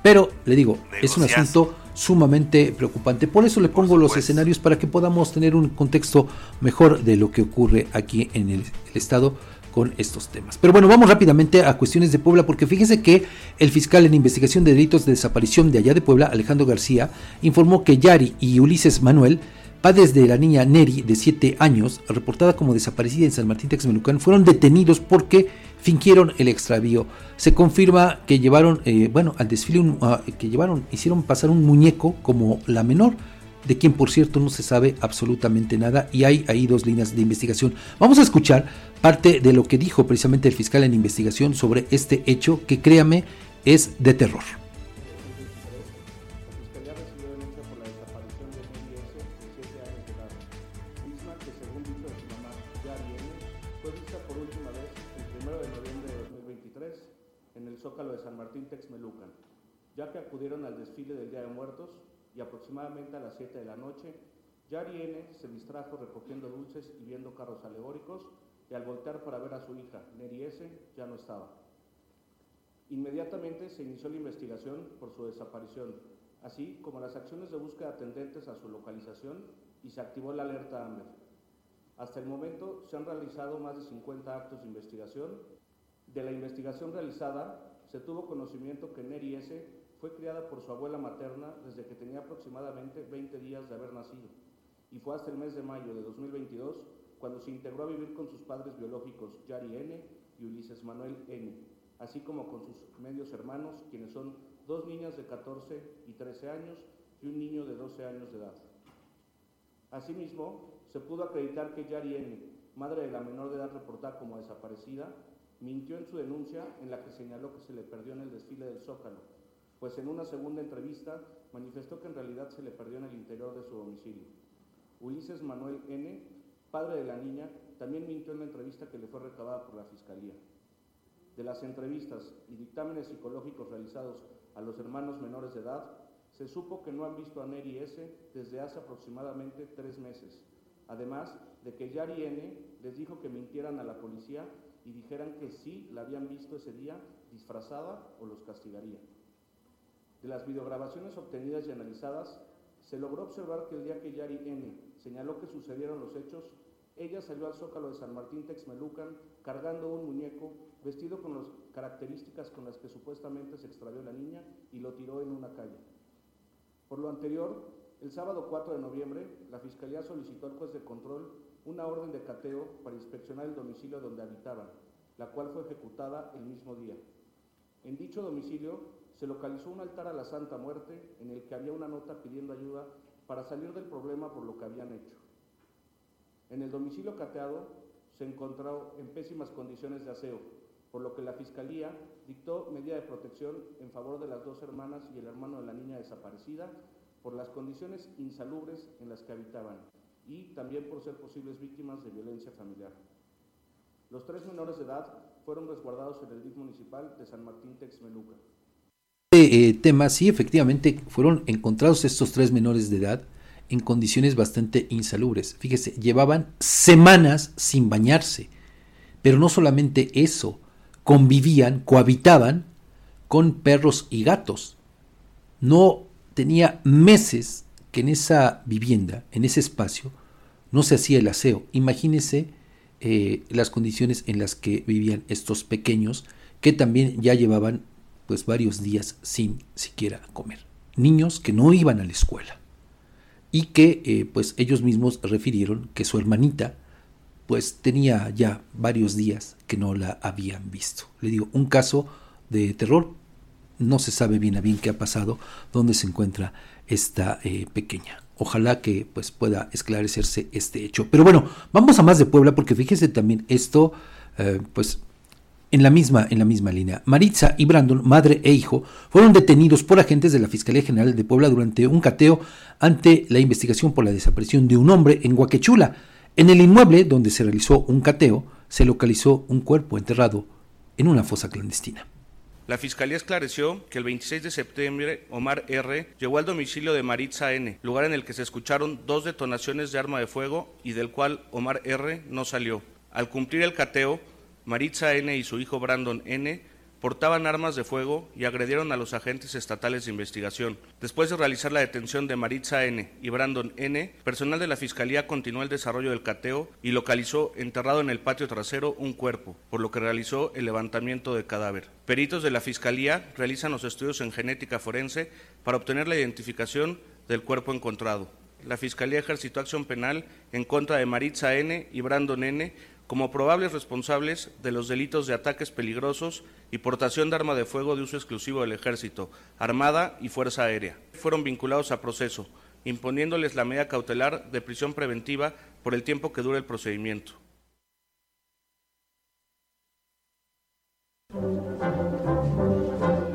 Pero, le digo, es un asunto sumamente preocupante. Por eso le pongo los escenarios para que podamos tener un contexto mejor de lo que ocurre aquí en el, estado con estos temas. Pero bueno, vamos rápidamente a cuestiones de Puebla, porque fíjese que el fiscal en investigación de delitos de desaparición de allá de Puebla, Alejandro García, informó que Yari y Ulises Manuel Padres de la niña Neri, de 7 años, reportada como desaparecida en San Martín Texmelucán, fueron detenidos porque fingieron el extravío. Se confirma que llevaron, eh, bueno, al desfile, uh, que llevaron, hicieron pasar un muñeco como la menor, de quien por cierto no se sabe absolutamente nada y hay ahí dos líneas de investigación. Vamos a escuchar parte de lo que dijo precisamente el fiscal en investigación sobre este hecho que créame es de terror. Aproximadamente a las 7 de la noche, Yari N. se distrajo recogiendo dulces y viendo carros alegóricos y al voltear para ver a su hija, Neri S., ya no estaba. Inmediatamente se inició la investigación por su desaparición, así como las acciones de búsqueda tendentes a su localización y se activó la alerta AMBER. Hasta el momento se han realizado más de 50 actos de investigación. De la investigación realizada, se tuvo conocimiento que Neri S fue criada por su abuela materna desde que tenía aproximadamente 20 días de haber nacido y fue hasta el mes de mayo de 2022 cuando se integró a vivir con sus padres biológicos Yari N y Ulises Manuel N, así como con sus medios hermanos, quienes son dos niñas de 14 y 13 años y un niño de 12 años de edad. Asimismo, se pudo acreditar que Yari N, madre de la menor de edad reportada como desaparecida, mintió en su denuncia en la que señaló que se le perdió en el desfile del Zócalo, pues en una segunda entrevista manifestó que en realidad se le perdió en el interior de su domicilio. Ulises Manuel N., padre de la niña, también mintió en la entrevista que le fue recabada por la Fiscalía. De las entrevistas y dictámenes psicológicos realizados a los hermanos menores de edad, se supo que no han visto a Neri S. desde hace aproximadamente tres meses, además de que Yari N. les dijo que mintieran a la policía y dijeran que sí la habían visto ese día disfrazada o los castigaría. De las videograbaciones obtenidas y analizadas, se logró observar que el día que Yari N. señaló que sucedieron los hechos, ella salió al zócalo de San Martín Texmelucan cargando un muñeco vestido con las características con las que supuestamente se extravió la niña y lo tiró en una calle. Por lo anterior, el sábado 4 de noviembre, la Fiscalía solicitó al juez de control una orden de cateo para inspeccionar el domicilio donde habitaban, la cual fue ejecutada el mismo día. En dicho domicilio se localizó un altar a la Santa Muerte en el que había una nota pidiendo ayuda para salir del problema por lo que habían hecho. En el domicilio cateado se encontró en pésimas condiciones de aseo, por lo que la Fiscalía dictó medida de protección en favor de las dos hermanas y el hermano de la niña desaparecida por las condiciones insalubres en las que habitaban y también por ser posibles víctimas de violencia familiar. Los tres menores de edad fueron resguardados en el DIF municipal de San Martín Texmeluca. Este eh, tema, sí, efectivamente, fueron encontrados estos tres menores de edad en condiciones bastante insalubres. Fíjese, llevaban semanas sin bañarse. Pero no solamente eso, convivían, cohabitaban con perros y gatos. No tenía meses que en esa vivienda, en ese espacio, no se hacía el aseo. Imagínese eh, las condiciones en las que vivían estos pequeños que también ya llevaban pues varios días sin siquiera comer. Niños que no iban a la escuela y que eh, pues ellos mismos refirieron que su hermanita pues tenía ya varios días que no la habían visto. Le digo, un caso de terror, no se sabe bien a bien qué ha pasado, dónde se encuentra esta eh, pequeña. Ojalá que pues pueda esclarecerse este hecho. Pero bueno, vamos a más de Puebla porque fíjese también esto, eh, pues En la, misma, en la misma línea, Maritza y Brandon, madre e hijo, fueron detenidos por agentes de la Fiscalía General de Puebla durante un cateo ante la investigación por la desaparición de un hombre en Huaquechula. En el inmueble donde se realizó un cateo, se localizó un cuerpo enterrado en una fosa clandestina. La Fiscalía esclareció que el 26 de septiembre Omar R. llegó al domicilio de Maritza N., lugar en el que se escucharon dos detonaciones de arma de fuego y del cual Omar R. no salió. Al cumplir el cateo, Maritza N. y su hijo Brandon N. portaban armas de fuego y agredieron a los agentes estatales de investigación. Después de realizar la detención de Maritza N. y Brandon N., personal de la Fiscalía continuó el desarrollo del cateo y localizó enterrado en el patio trasero un cuerpo, por lo que realizó el levantamiento de cadáver. Peritos de la Fiscalía realizan los estudios en genética forense para obtener la identificación del cuerpo encontrado. La Fiscalía ejercitó acción penal en contra de Maritza N. y Brandon N como probables responsables de los delitos de ataques peligrosos y portación de arma de fuego de uso exclusivo del Ejército, Armada y Fuerza Aérea. Fueron vinculados a proceso, imponiéndoles la medida cautelar de prisión preventiva por el tiempo que dure el procedimiento.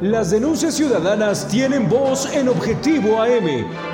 Las denuncias ciudadanas tienen voz en Objetivo AM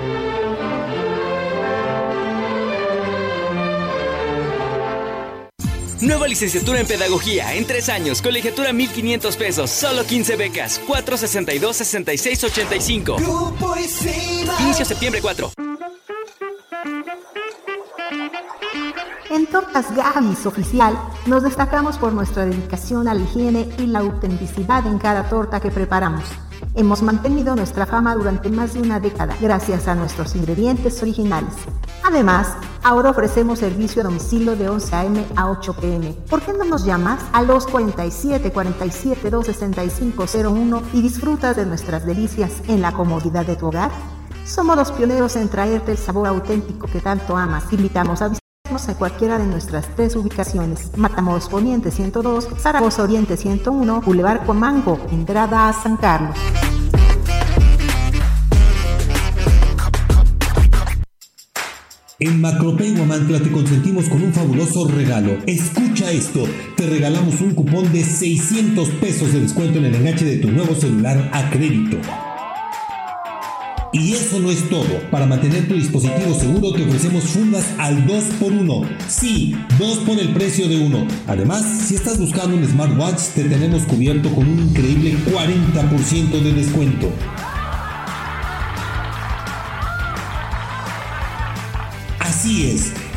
Nueva licenciatura en Pedagogía en tres años, colegiatura 1500 pesos, solo 15 becas, 462-6685. Inicio septiembre 4. En Tortas Gamis Oficial nos destacamos por nuestra dedicación a la higiene y la autenticidad en cada torta que preparamos. Hemos mantenido nuestra fama durante más de una década gracias a nuestros ingredientes originales. Además, ahora ofrecemos servicio a domicilio de 11 a.m. a 8 p.m. ¿Por qué no nos llamas a los 47 47 265 01 y disfrutas de nuestras delicias en la comodidad de tu hogar? Somos los pioneros en traerte el sabor auténtico que tanto amas. invitamos a en cualquiera de nuestras tres ubicaciones. Matamoros Poniente 102, Zaragoza Oriente 101, Boulevard Comango, entrada a San Carlos. En Macropay Guamantla te consentimos con un fabuloso regalo. Escucha esto, te regalamos un cupón de 600 pesos de descuento en el enganche de tu nuevo celular a crédito. Y eso no es todo. Para mantener tu dispositivo seguro te ofrecemos fundas al 2x1. Sí, 2 por el precio de uno. Además, si estás buscando un smartwatch, te tenemos cubierto con un increíble 40% de descuento. Así es,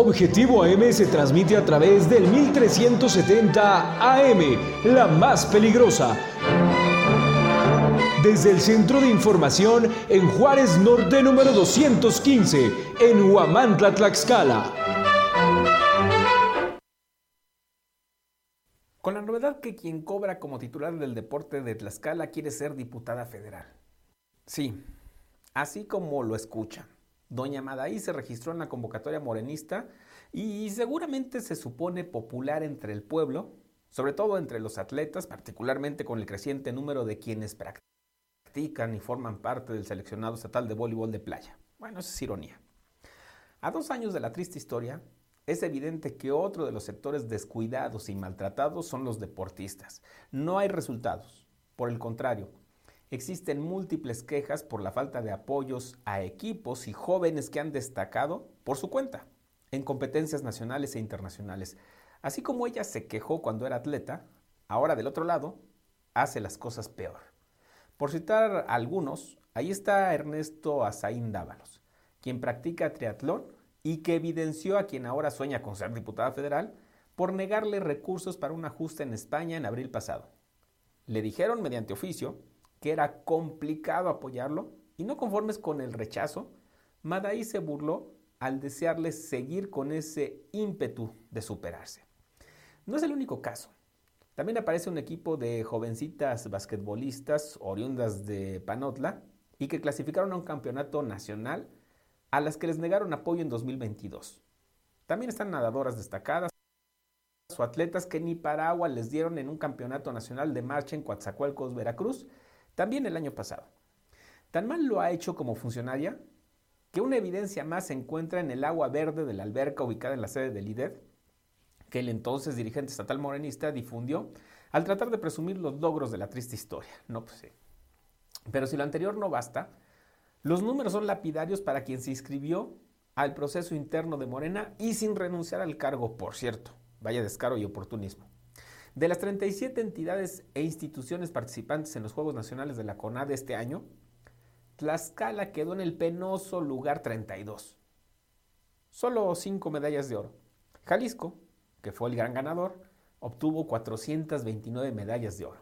Objetivo AM se transmite a través del 1370 AM, la más peligrosa. Desde el Centro de Información en Juárez Norte número 215, en Huamantla, Tlaxcala. Con la novedad que quien cobra como titular del deporte de Tlaxcala quiere ser diputada federal. Sí, así como lo escuchan. Doña Madaí se registró en la convocatoria morenista y seguramente se supone popular entre el pueblo, sobre todo entre los atletas, particularmente con el creciente número de quienes practican y forman parte del seleccionado estatal de voleibol de playa. Bueno, eso es ironía. A dos años de la triste historia, es evidente que otro de los sectores descuidados y maltratados son los deportistas. No hay resultados. Por el contrario, existen múltiples quejas por la falta de apoyos a equipos y jóvenes que han destacado por su cuenta en competencias nacionales e internacionales. Así como ella se quejó cuando era atleta, ahora del otro lado hace las cosas peor. Por citar algunos, ahí está Ernesto Azaín Dávalos, quien practica triatlón y que evidenció a quien ahora sueña con ser diputada federal por negarle recursos para un ajuste en España en abril pasado. Le dijeron mediante oficio que era complicado apoyarlo y no conformes con el rechazo, Madaí se burló al desearle seguir con ese ímpetu de superarse. No es el único caso. También aparece un equipo de jovencitas basquetbolistas oriundas de Panotla y que clasificaron a un campeonato nacional a las que les negaron apoyo en 2022. También están nadadoras destacadas o atletas que ni para agua les dieron en un campeonato nacional de marcha en Coatzacoalcos, Veracruz, también el año pasado. Tan mal lo ha hecho como funcionaria que una evidencia más se encuentra en el agua verde de la alberca ubicada en la sede del IDED, que el entonces dirigente estatal morenista difundió al tratar de presumir los logros de la triste historia. No, pues sí. Pero si lo anterior no basta, los números son lapidarios para quien se inscribió al proceso interno de Morena y sin renunciar al cargo, por cierto. Vaya descaro y oportunismo. De las 37 entidades e instituciones participantes en los Juegos Nacionales de la CONAD este año, Tlaxcala quedó en el penoso lugar 32. Solo 5 medallas de oro. Jalisco, que fue el gran ganador, obtuvo 429 medallas de oro.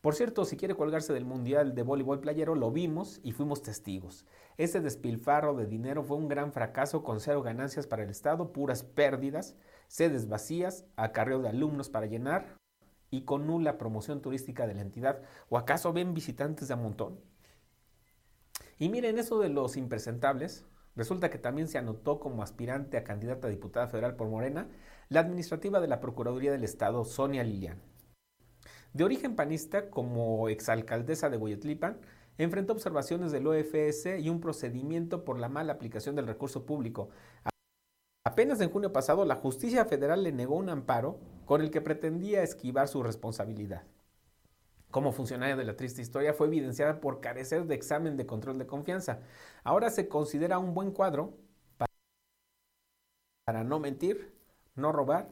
Por cierto, si quiere colgarse del Mundial de Voleibol Playero, lo vimos y fuimos testigos. Ese despilfarro de dinero fue un gran fracaso con cero ganancias para el Estado, puras pérdidas, sedes vacías, acarreo de alumnos para llenar y con nula promoción turística de la entidad. ¿O acaso ven visitantes de a montón? Y miren, eso de los impresentables, resulta que también se anotó como aspirante a candidata a diputada federal por Morena la administrativa de la Procuraduría del Estado, Sonia Lilian. De origen panista, como exalcaldesa de Boyetlipan, enfrentó observaciones del OFS y un procedimiento por la mala aplicación del recurso público. Apenas en junio pasado, la justicia federal le negó un amparo con el que pretendía esquivar su responsabilidad como funcionaria de la triste historia, fue evidenciada por carecer de examen de control de confianza. Ahora se considera un buen cuadro para no mentir, no robar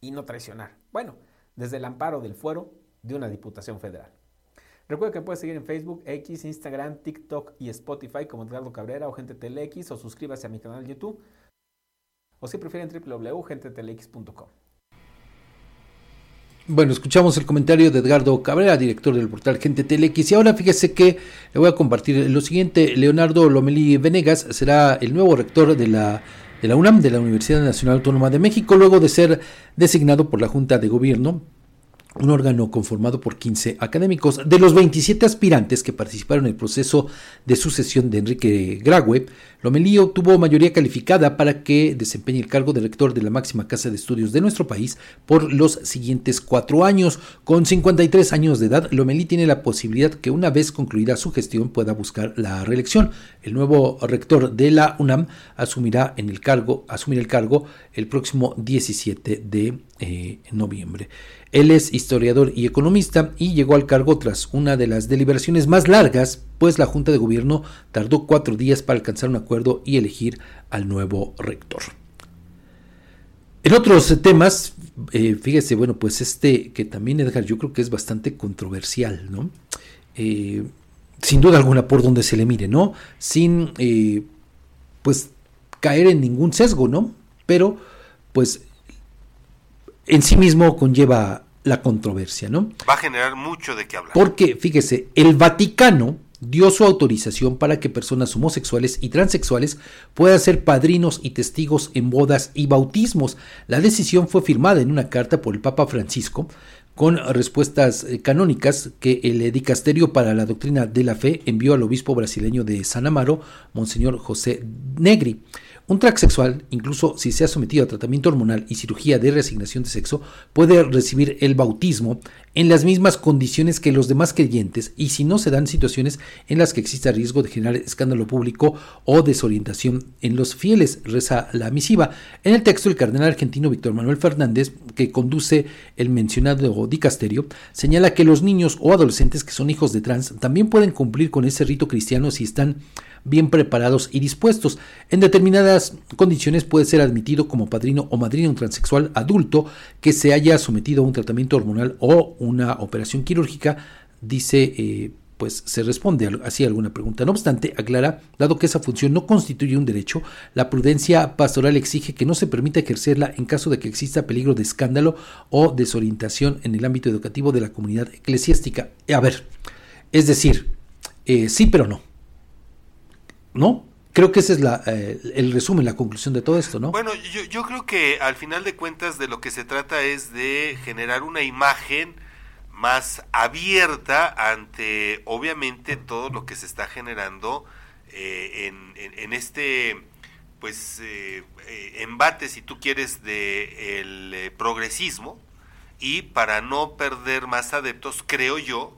y no traicionar. Bueno, desde el amparo del fuero de una diputación federal. Recuerda que puedes seguir en Facebook, X, Instagram, TikTok y Spotify como Edgardo Cabrera o Gente o suscríbase a mi canal de YouTube o si prefieren www.gentetelx.com. Bueno, escuchamos el comentario de Edgardo Cabrera, director del portal Gente Telex. Y ahora fíjese que le voy a compartir lo siguiente. Leonardo Lomelí Venegas será el nuevo rector de la, de la UNAM, de la Universidad Nacional Autónoma de México, luego de ser designado por la Junta de Gobierno un órgano conformado por 15 académicos. De los 27 aspirantes que participaron en el proceso de sucesión de Enrique Graue, Lomelí obtuvo mayoría calificada para que desempeñe el cargo de rector de la máxima casa de estudios de nuestro país por los siguientes cuatro años. Con 53 años de edad, Lomelí tiene la posibilidad que una vez concluida su gestión pueda buscar la reelección. El nuevo rector de la UNAM asumirá en el cargo, asumirá el cargo el próximo 17 de eh, noviembre. Él es historiador y economista y llegó al cargo tras una de las deliberaciones más largas, pues la Junta de Gobierno tardó cuatro días para alcanzar un acuerdo y elegir al nuevo rector. En otros temas, eh, fíjese, bueno, pues este que también Edgar yo creo que es bastante controversial, ¿no? Eh, sin duda alguna por donde se le mire, ¿no? Sin, eh, pues, caer en ningún sesgo, ¿no? Pero, pues, en sí mismo conlleva la controversia, ¿no? Va a generar mucho de qué hablar. Porque, fíjese, el Vaticano dio su autorización para que personas homosexuales y transexuales puedan ser padrinos y testigos en bodas y bautismos. La decisión fue firmada en una carta por el Papa Francisco con respuestas eh, canónicas que el Dicasterio para la Doctrina de la Fe envió al obispo brasileño de San Amaro, Monseñor José Negri. Un transexual, incluso si se ha sometido a tratamiento hormonal y cirugía de reasignación de sexo, puede recibir el bautismo en las mismas condiciones que los demás creyentes y si no se dan situaciones en las que exista riesgo de generar escándalo público o desorientación en los fieles, reza la misiva. En el texto, el cardenal argentino Víctor Manuel Fernández, que conduce el mencionado dicasterio, señala que los niños o adolescentes que son hijos de trans también pueden cumplir con ese rito cristiano si están bien preparados y dispuestos. En determinadas condiciones puede ser admitido como padrino o madrina un transexual adulto que se haya sometido a un tratamiento hormonal o una operación quirúrgica, dice eh, pues se responde así a alguna pregunta. No obstante, aclara, dado que esa función no constituye un derecho, la prudencia pastoral exige que no se permita ejercerla en caso de que exista peligro de escándalo o desorientación en el ámbito educativo de la comunidad eclesiástica. A ver, es decir, eh, sí pero no. ¿no? Creo que ese es la, eh, el resumen, la conclusión de todo esto, ¿no? Bueno, yo, yo creo que al final de cuentas de lo que se trata es de generar una imagen más abierta ante, obviamente, todo lo que se está generando eh, en, en, este, pues, eh, embate, si tú quieres, de progresismo y para no perder más adeptos, creo yo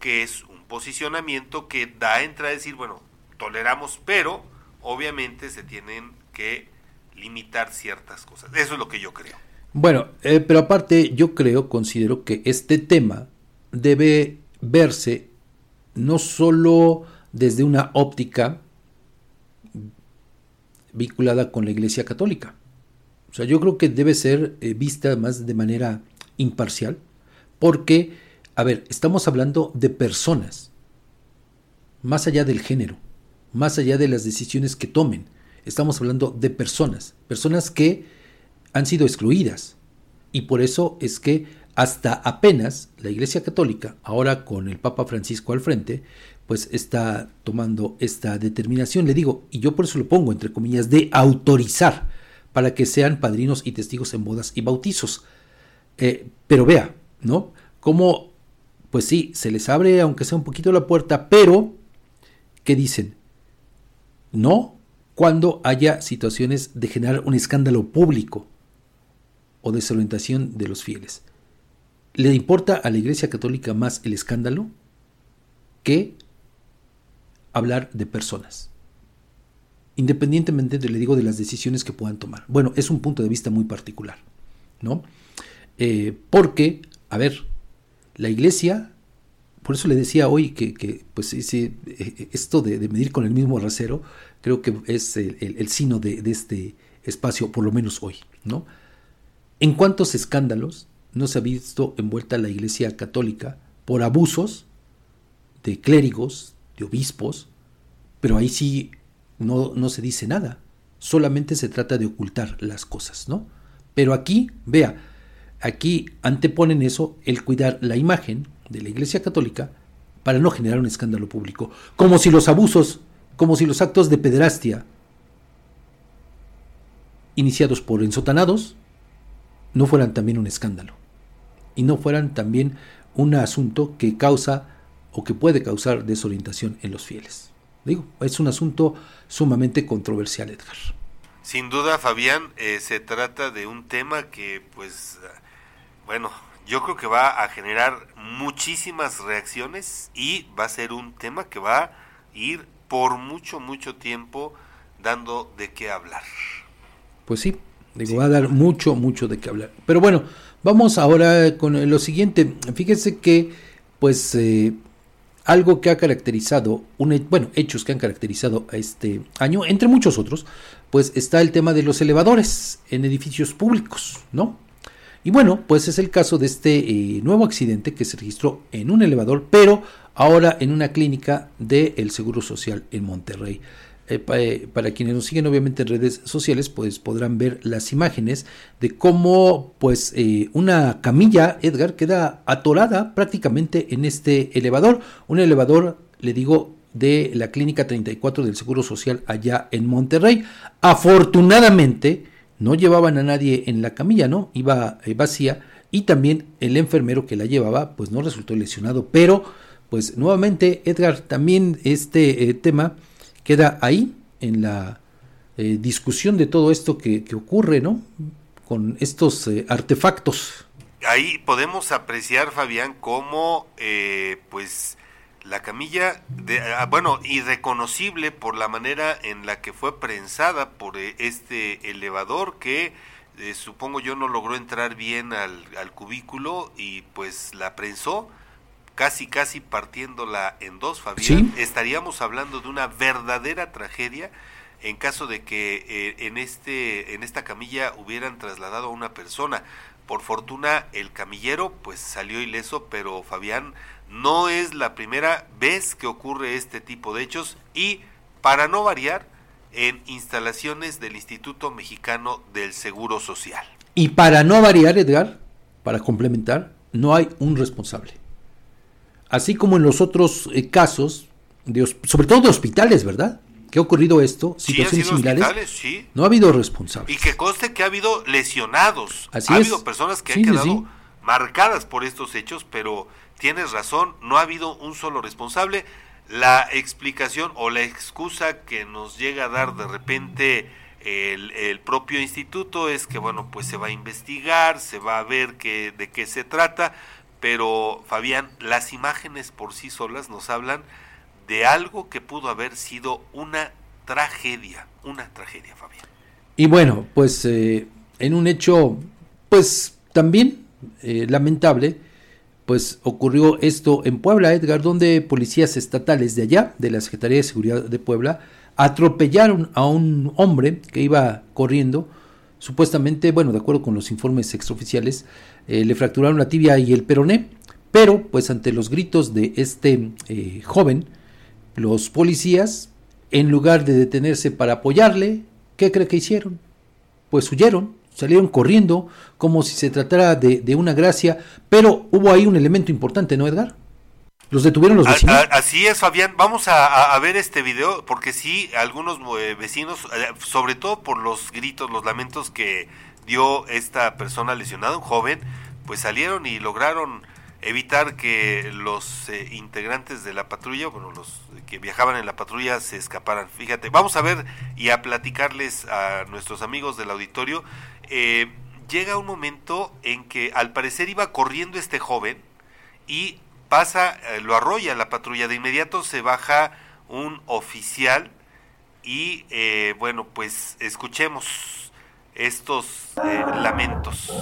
que es un posicionamiento que da a entrar a decir, bueno, toleramos, pero obviamente se tienen que limitar ciertas cosas. Eso es lo que yo creo. Bueno, eh, pero aparte yo creo, considero que este tema debe verse no solo desde una óptica vinculada con la Iglesia Católica. O sea, yo creo que debe ser eh, vista más de manera imparcial, porque, a ver, estamos hablando de personas, más allá del género más allá de las decisiones que tomen. Estamos hablando de personas, personas que han sido excluidas. Y por eso es que hasta apenas la Iglesia Católica, ahora con el Papa Francisco al frente, pues está tomando esta determinación, le digo, y yo por eso lo pongo entre comillas, de autorizar para que sean padrinos y testigos en bodas y bautizos. Eh, pero vea, ¿no? Como, pues sí, se les abre aunque sea un poquito la puerta, pero, ¿qué dicen? no cuando haya situaciones de generar un escándalo público o desorientación de los fieles. ¿Le importa a la Iglesia Católica más el escándalo que hablar de personas? Independientemente, de, le digo, de las decisiones que puedan tomar. Bueno, es un punto de vista muy particular, ¿no? Eh, porque, a ver, la Iglesia por eso le decía hoy que, pues eh, esto de, medir con el mismo rasero creo que es el, el, sino de, este espacio, por lo menos hoy, ¿no? ¿En cuántos escándalos no se ha visto envuelta la Iglesia Católica por abusos de clérigos, de obispos? Pero ahí sí no, no se dice nada, solamente se trata de ocultar las cosas, ¿no? Pero aquí, vea, aquí anteponen eso, el cuidar la imagen, de la Iglesia Católica para no generar un escándalo público, como si los abusos, como si los actos de pederastia iniciados por ensotanados no fueran también un escándalo y no fueran también un asunto que causa o que puede causar desorientación en los fieles. Digo, es un asunto sumamente controversial, Edgar. Sin duda, Fabián, eh, se trata de un tema que, pues, bueno, yo creo que va a generar muchísimas reacciones y va a ser un tema que va a ir por mucho, mucho tiempo dando de qué hablar. Pues sí, digo, va a dar mucho, mucho de qué hablar. Pero bueno, vamos ahora con lo siguiente. Fíjense que, pues, eh, algo que ha caracterizado, un, bueno, hechos que han caracterizado a este año, entre muchos otros, pues está el tema de los elevadores en edificios públicos, ¿no? Y bueno, pues es el caso de este eh, nuevo accidente que se registró en un elevador, pero ahora en una clínica del Seguro Social en Monterrey. Eh, eh, para quienes nos siguen obviamente en redes sociales, pues podrán ver las imágenes de cómo pues eh, una camilla, Edgar, queda atorada prácticamente en este elevador. Un elevador, le digo, de la Clínica 34 del Seguro Social allá en Monterrey. Afortunadamente, no llevaban a nadie en la camilla, ¿no? Iba vacía y también el enfermero que la llevaba, pues no resultó lesionado. Pero, pues nuevamente, Edgar, también este tema queda ahí en la eh, discusión de todo esto que, ocurre, ¿no? Con estos eh, artefactos. Ahí podemos apreciar, Fabián, cómo, eh, pues, la camilla, de, ah, bueno, irreconocible por la manera en la que fue prensada por este elevador que supongo yo no logró entrar bien al, al cubículo y pues la prensó casi casi partiéndola en dos, Fabián, estaríamos hablando de una verdadera tragedia en caso de que eh, en este en esta camilla hubieran trasladado a una persona. Por fortuna el camillero pues salió ileso, pero Fabián no es la primera vez que ocurre este tipo de hechos y para no variar en instalaciones del Instituto Mexicano del Seguro Social. Y para no variar, Edgar, para complementar, no hay un responsable así como en los otros eh, casos, de, sobre todo de hospitales, ¿verdad? ¿Qué ha ocurrido esto? Situaciones similares. Sí. No ha habido responsables. Y que conste que ha habido lesionados. ha habido personas que han quedado marcadas por estos hechos, pero tienes razón, no ha habido un solo responsable. La explicación o la excusa que nos llega a dar de repente el, el, propio instituto es que, bueno, pues se va a investigar, se va a ver que, de qué se trata, pero Fabián, las imágenes por sí solas nos hablan de algo que pudo haber sido una tragedia, una tragedia, Fabián. Y bueno, pues eh, en un hecho, pues también eh, lamentable, pues ocurrió esto en Puebla, Edgar, donde policías estatales de allá, de la Secretaría de Seguridad de Puebla, atropellaron a un hombre que iba corriendo, supuestamente, bueno, de acuerdo con los informes extraoficiales, eh, le fracturaron la tibia y el peroné, pero pues ante los gritos de este eh, joven, los policías, en lugar de detenerse para apoyarle, ¿qué cree que hicieron? Pues huyeron, salieron corriendo como si se tratara de, una gracia, pero hubo ahí un elemento importante, ¿no, Edgar? ¿Los detuvieron los vecinos? así es, Fabián. Vamos a, ver este video porque sí, algunos eh, vecinos, sobre todo por los gritos, los lamentos que dio esta persona lesionada, un joven, pues salieron y lograron evitar que los eh, integrantes de la patrulla, bueno, los que viajaban en la patrulla se escaparan. Fíjate, vamos a ver y a platicarles a nuestros amigos del auditorio. Eh, llega un momento en que al parecer iba corriendo este joven y pasa, eh, lo arrolla la patrulla. De inmediato se baja un oficial y bueno, pues escuchemos estos eh, lamentos.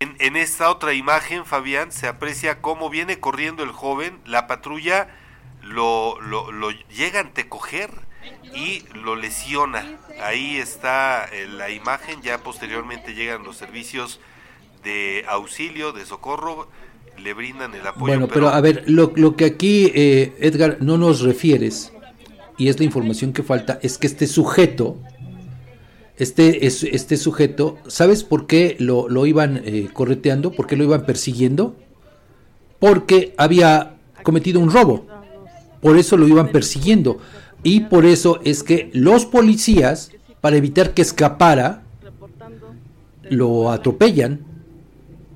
En, esta otra imagen, Fabián, se aprecia cómo viene corriendo el joven, la patrulla lo, lo, lo llega a antecoger y lo lesiona. Ahí está eh, la imagen, ya posteriormente llegan los servicios de auxilio, de socorro, le brindan el apoyo. Bueno, pero, a ver, lo, lo que aquí, eh, Edgar, no nos refieres, y es la información que falta, es que este sujeto, este, este sujeto, ¿sabes por qué lo, lo iban eh, correteando? ¿Por qué lo iban persiguiendo? Porque había cometido un robo. Por eso lo iban persiguiendo. Y por eso es que los policías, para evitar que escapara, lo atropellan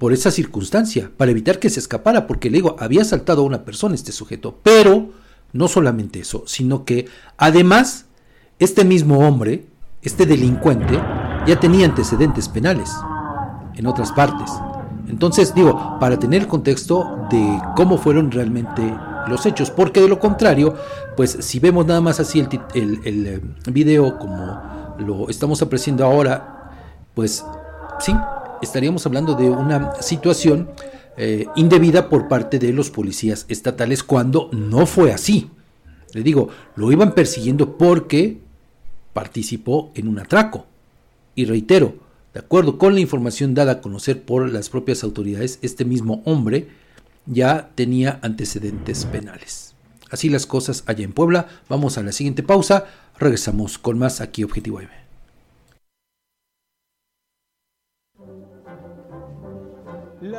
por esa circunstancia, para evitar que se escapara, porque le digo, había asaltado a una persona este sujeto, pero no solamente eso, sino que además este mismo hombre, este delincuente, ya tenía antecedentes penales en otras partes. Entonces, digo, para tener el contexto de cómo fueron realmente los hechos, porque de lo contrario, pues si vemos nada más así el, el, el eh, video como lo estamos apreciando ahora, pues sí, estaríamos hablando de una situación eh, indebida por parte de los policías estatales cuando no fue así. Le digo, lo iban persiguiendo porque participó en un atraco. Y reitero, de acuerdo con la información dada a conocer por las propias autoridades, este mismo hombre ya tenía antecedentes penales. Así las cosas allá en Puebla. Vamos a la siguiente pausa. Regresamos con más aquí Objetivo M.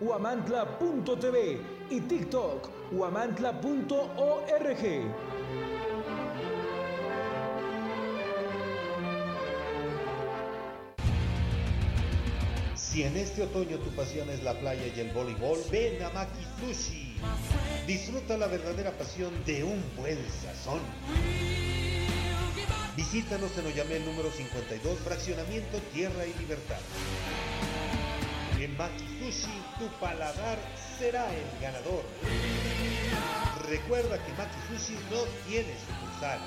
huamantla.tv y TikTok, huamantla.org. Si en este otoño tu pasión es la playa y el voleibol, ven a Maki Sushi. Disfruta la verdadera pasión de un buen sazón. Visítanos en Oyamel número 52, fraccionamiento Tierra y Libertad. Maki Sushi, tu paladar será el ganador. Recuerda que Maki Sushi no tiene sucursal.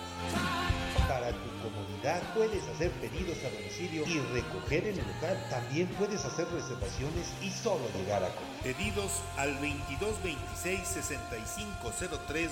Para tu comodidad puedes hacer pedidos a domicilio y recoger en el local. También puedes hacer reservaciones y solo llegar a. Pedidos al 2226 6503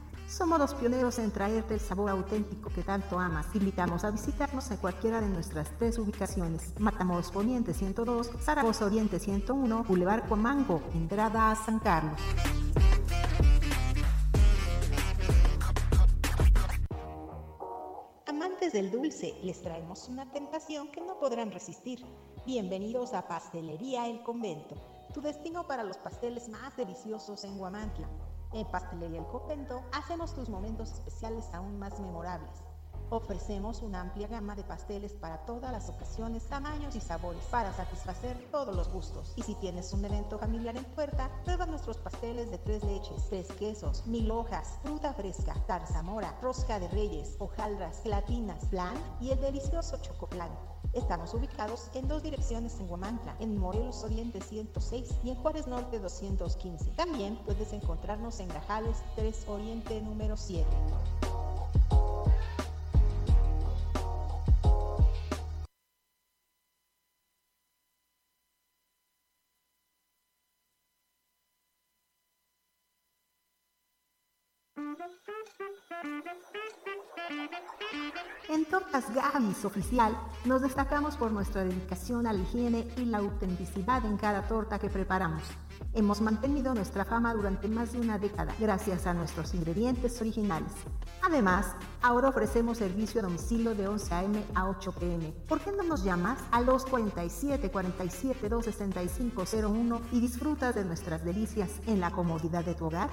Somos los pioneros en traerte el sabor auténtico que tanto amas. Te invitamos a visitarnos en cualquiera de nuestras tres ubicaciones. Matamoros Poniente 102, Zaragoza Oriente 101, Boulevard Comango, entrada a San Carlos. Amantes del dulce, les traemos una tentación que no podrán resistir. Bienvenidos a Pastelería El Convento, tu destino para los pasteles más deliciosos en Guamantla. En Pastelería El Convento hacemos tus momentos especiales aún más memorables. Ofrecemos una amplia gama de pasteles para todas las ocasiones, tamaños y sabores para satisfacer todos los gustos. Y si tienes un evento familiar en puerta, prueba nuestros pasteles de tres leches, tres quesos, mil hojas, fruta fresca, tarzamora, rosca de reyes, hojaldras, gelatinas, flan y el delicioso chocoplan. Estamos ubicados en dos direcciones en Guamantla, en Morelos Oriente 106 y en Juárez Norte 215. También puedes encontrarnos en Grajales 3 Oriente número 7. En Tortas Gavis Oficial nos destacamos por nuestra dedicación a la higiene y la autenticidad en cada torta que preparamos. Hemos mantenido nuestra fama durante más de una década gracias a nuestros ingredientes originales. Además, ahora ofrecemos servicio a domicilio de 11 a.m. a 8 p.m. ¿Por qué no nos llamas a los 47 47 265 01 y disfrutas de nuestras delicias en la comodidad de tu hogar?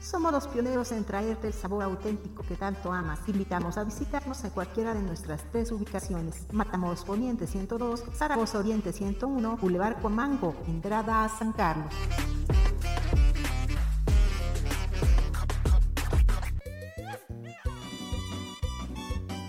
Somos los pioneros en traerte el sabor auténtico que tanto amas. Te invitamos a visitarnos en cualquiera de nuestras tres ubicaciones. Matamoros Poniente 102, Zaragoza Oriente 101, Boulevard Comango, entrada a San Carlos.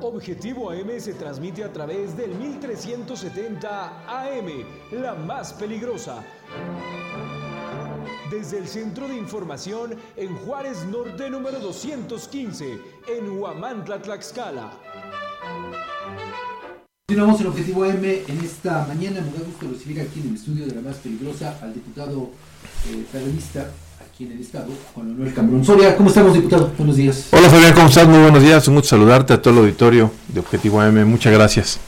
Objetivo AM se transmite a través del 1370 AM, la más peligrosa. Desde el Centro de Información en Juárez Norte número 215, en Huamantla, Tlaxcala. Continuamos el Objetivo AM en esta mañana. Me da gusto recibir aquí en el estudio de la más peligrosa al diputado eh, periodista aquí en el Estado, Juan Manuel Cambrón. Soria, ¿cómo estamos, diputado? Buenos días. Hola, Fabián, ¿cómo estás? Muy buenos días. Un gusto saludarte a todo el auditorio de Objetivo AM. Muchas gracias.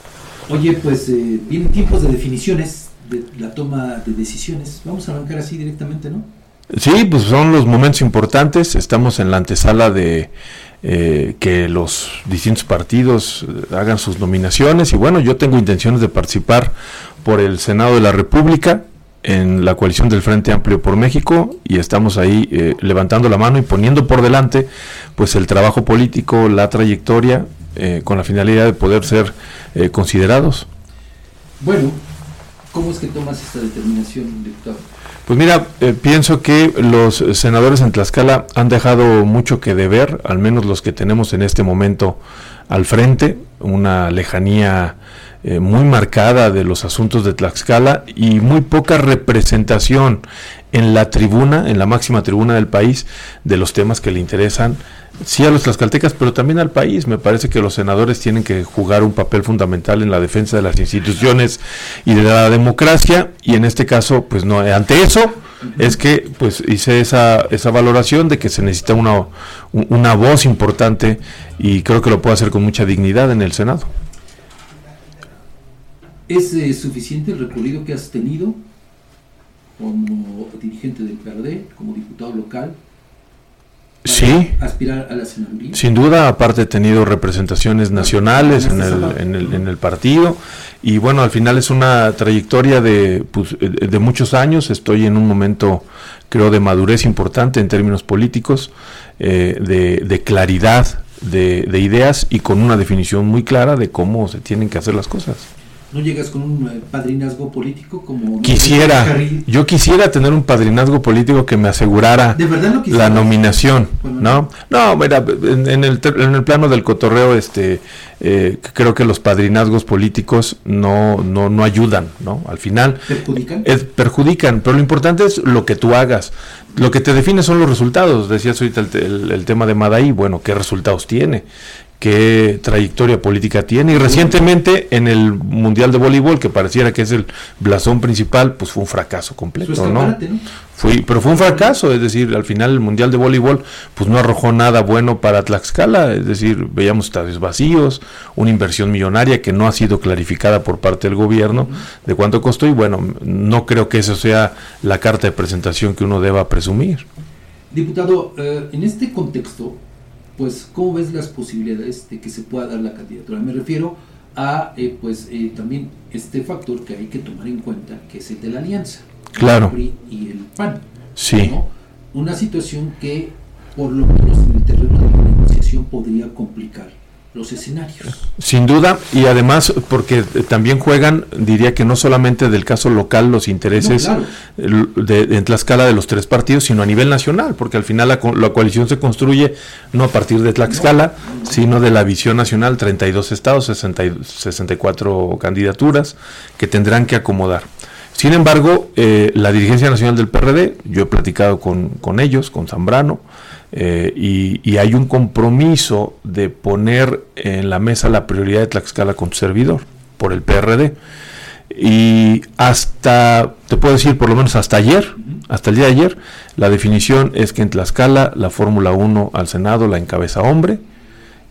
Oye, pues eh, vienen tiempos de definiciones, de la toma de decisiones. Vamos a arrancar así directamente, ¿no? Sí, pues son los momentos importantes. Estamos en la antesala de eh, que los distintos partidos eh, hagan sus nominaciones y bueno, yo tengo intenciones de participar por el Senado de la República en la coalición del Frente Amplio por México y estamos ahí eh, levantando la mano y poniendo por delante pues el trabajo político, la trayectoria eh, con la finalidad de poder ser eh, considerados. Bueno, ¿cómo es que tomas esta determinación, diputado? Pues mira, pienso que los senadores en Tlaxcala han dejado mucho que deber, al menos los que tenemos en este momento al frente, una lejanía eh, muy marcada de los asuntos de Tlaxcala y muy poca representación en la tribuna, en la máxima tribuna del país, de los temas que le interesan, sí a los tlaxcaltecas, pero también al país. Me parece que los senadores tienen que jugar un papel fundamental en la defensa de las instituciones y de la democracia, y en este caso, pues no, ante eso es que pues hice esa, esa valoración de que se necesita una, una voz importante y creo que lo puedo hacer con mucha dignidad en el Senado. ¿Es eh, suficiente el recorrido que has tenido como dirigente del PRD, como diputado local? Para Sí. Aspirar a la senaduría. Sin duda, aparte he tenido representaciones nacionales en el, en el, en el partido y bueno, al final es una trayectoria de, pues, eh, de muchos años, estoy en un momento creo de madurez importante en términos políticos, eh, de, de claridad de, de ideas y con una definición muy clara de cómo se tienen que hacer las cosas. ¿No llegas con un eh, padrinazgo político como... Quisiera, yo quisiera tener un padrinazgo político que me asegurara la nominación, Bueno, ¿no? No, mira, en, en el, en el plano del cotorreo, este, eh, creo que los padrinazgos políticos no, no, no ayudan, ¿no? Al final ¿Perjudican? es- perjudican, pero lo importante es lo que tú hagas. Lo que te define son los resultados. Decías ahorita el- el tema de Madaí, bueno, ¿qué resultados tiene? ¿Qué trayectoria política tiene? Y recientemente en el Mundial de Voleibol, que pareciera que es el blasón principal, pues fue un fracaso completo, ¿no? Fue, pero fue un fracaso, es decir, al final el Mundial de Voleibol pues no arrojó nada bueno para Tlaxcala, es decir, veíamos estadios vacíos, una inversión millonaria que no ha sido clarificada por parte del gobierno de cuánto costó y bueno, no creo que eso sea la carta de presentación que uno deba presumir. Diputado, eh, en este contexto, pues, ¿cómo ves las posibilidades de que se pueda dar la candidatura? Me refiero a, eh, pues, eh, también este factor que hay que tomar en cuenta, que es el de la alianza. Claro. El PRI y el PAN. Sí. ¿no? Una situación que, por lo menos en el terreno de la negociación, podría complicar los escenarios. Sin duda, y además porque también juegan, diría que no solamente del caso local los intereses No, claro. el- de, de- en Tlaxcala de los tres partidos, sino a nivel nacional, porque al final la, la coalición se construye no a partir de Tlaxcala, sino de la visión nacional, 32 estados, 60 y- 64 candidaturas que tendrán que acomodar. Sin embargo, eh, la dirigencia nacional del PRD, yo he platicado con, con ellos, con Zambrano, eh, y, y hay un compromiso de poner en la mesa la prioridad de Tlaxcala con tu servidor, por el PRD. Y hasta, te puedo decir, por lo menos hasta ayer, hasta el día de ayer, la definición es que en Tlaxcala la Fórmula 1 al Senado la encabeza hombre.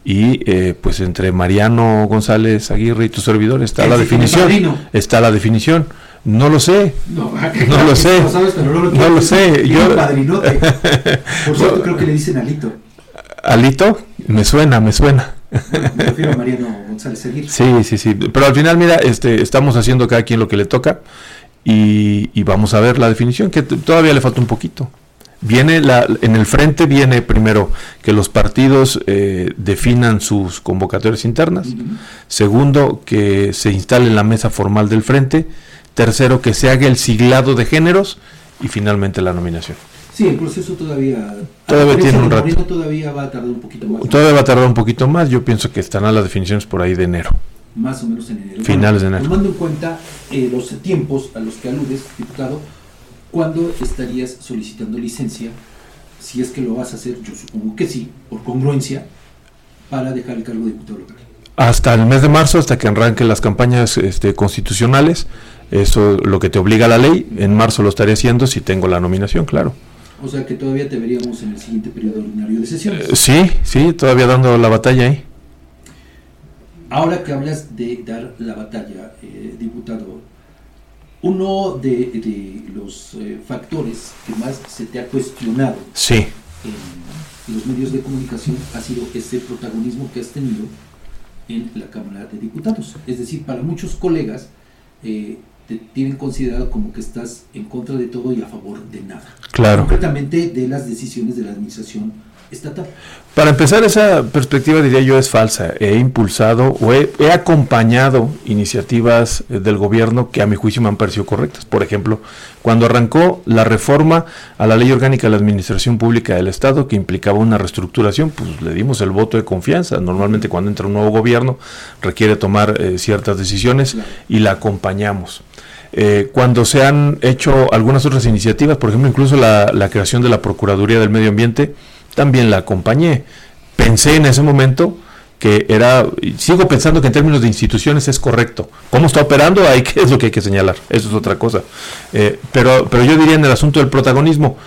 Y eh, pues entre Mariano González Aguirre y tu servidor está la definición. padrino. Está la definición. No lo sé. No, no lo sé. No, sabes, pero no, no lo sé. Yo... padrinote. Por cierto, creo que le dicen Alito. ¿Alito? Me suena, me suena. Me refiero a Mariano González Seguir. Sí, sí, sí. Pero al final, mira, este, estamos haciendo cada quien lo que le toca y, y vamos a ver la definición, que todavía le falta un poquito. Viene la, en el frente viene primero que los partidos eh, definan sus convocatorias internas, uh -huh. segundo que se instale la mesa formal del frente, tercero que se haga el siglado de géneros y finalmente la nominación. Sí, el proceso todavía todavía tiene un rato. Todavía va a tardar un poquito más. Todavía va a tardar un poquito más. Yo pienso que estarán las definiciones por ahí de enero. Más o menos en enero. Finales bueno, de enero. Tomando en cuenta eh, los tiempos a los que aludes, diputado, ¿cuándo estarías solicitando licencia? Si es que lo vas a hacer, yo supongo que sí, por congruencia, para dejar el cargo de diputado local. Hasta el mes de marzo, hasta que arranquen las campañas este, constitucionales, eso lo que te obliga la ley, en marzo lo estaré haciendo si tengo la nominación, claro. O sea que todavía te veríamos en el siguiente periodo ordinario de sesiones. Eh, sí, sí, todavía dando la batalla ahí. Ahora que hablas de dar la batalla, eh, diputado, uno de, de los eh, factores que más se te ha cuestionado sí. en los medios de comunicación ha sido ese protagonismo que has tenido en la Cámara de Diputados. Es decir, para muchos colegas eh, te tienen considerado como que estás en contra de todo y a favor de nada. Claro. Concretamente de las decisiones de la administración estatal. Para empezar, esa perspectiva diría yo es falsa. He impulsado o he, he, acompañado iniciativas del gobierno que a mi juicio me han parecido correctas. Por ejemplo, cuando arrancó la reforma a la ley orgánica de la administración pública del Estado que implicaba una reestructuración, pues le dimos el voto de confianza. Normalmente cuando entra un nuevo gobierno requiere tomar eh, ciertas decisiones claro. y la acompañamos. Eh, cuando se han hecho algunas otras iniciativas, por ejemplo, incluso la, creación de la Procuraduría del Medio Ambiente, también la acompañé. Pensé en ese momento que era, sigo pensando que en términos de instituciones es correcto. ¿Cómo está operando? Que es lo que hay que señalar. Eso es otra cosa. Eh, pero, pero yo diría en el asunto del protagonismo,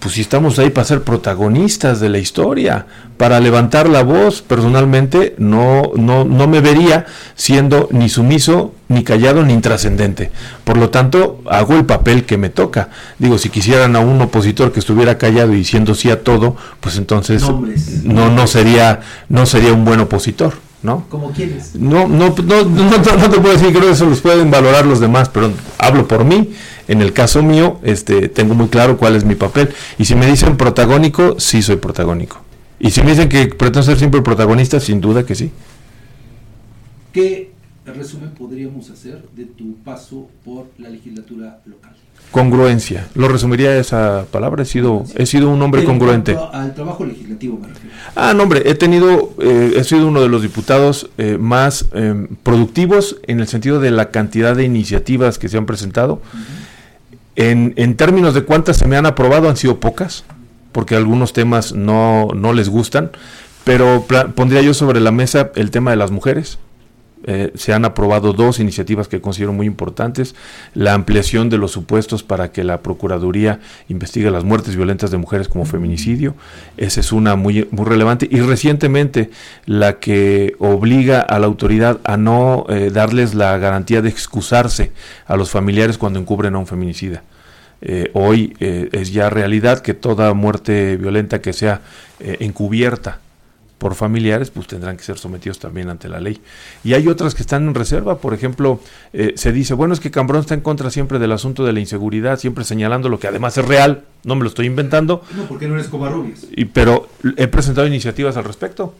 pues si estamos ahí para ser protagonistas de la historia, para levantar la voz, personalmente no, no, no me vería siendo ni sumiso, ni callado, ni intrascendente. Por lo tanto, hago el papel que me toca. Digo, si quisieran a un opositor que estuviera callado y diciendo sí a todo, pues entonces no, no, sería, no sería un buen opositor. ¿No? ¿Como quieres? No, no, no, no, te puedo decir, creo que eso los pueden valorar los demás, pero hablo por mí. En el caso mío, este, tengo muy claro cuál es mi papel. Y si me dicen protagónico, sí soy protagónico. Y si me dicen que pretendo ser siempre protagonista, sin duda que sí. ¿Qué resumen podríamos hacer de tu paso por la legislatura local? Congruencia. Lo resumiría esa palabra. He sido, he sido un hombre congruente. Al trabajo legislativo me refiero. Ah, no, hombre. He tenido, eh, he sido uno de los diputados eh, más eh, productivos en el sentido de la cantidad de iniciativas que se han presentado. Uh -huh. en, en, términos de cuántas se me han aprobado, han sido pocas, porque algunos temas no, no les gustan. Pero pondría yo sobre la mesa el tema de las mujeres. Eh, se han aprobado dos iniciativas que considero muy importantes. La ampliación de los supuestos para que la Procuraduría investigue las muertes violentas de mujeres como feminicidio. Esa es una muy, muy relevante. Y recientemente la que obliga a la autoridad a no eh, darles la garantía de excusarse a los familiares cuando encubren a un feminicida. Eh, hoy es ya realidad que toda muerte violenta que sea encubierta por familiares, pues tendrán que ser sometidos también ante la ley. Y hay otras que están en reserva, por ejemplo, eh, se dice, bueno, es que Cambrón está en contra siempre del asunto de la inseguridad, siempre señalando lo que además es real, no me lo estoy inventando. No, porque no eres Covarrubias. Y, pero he presentado iniciativas al respecto.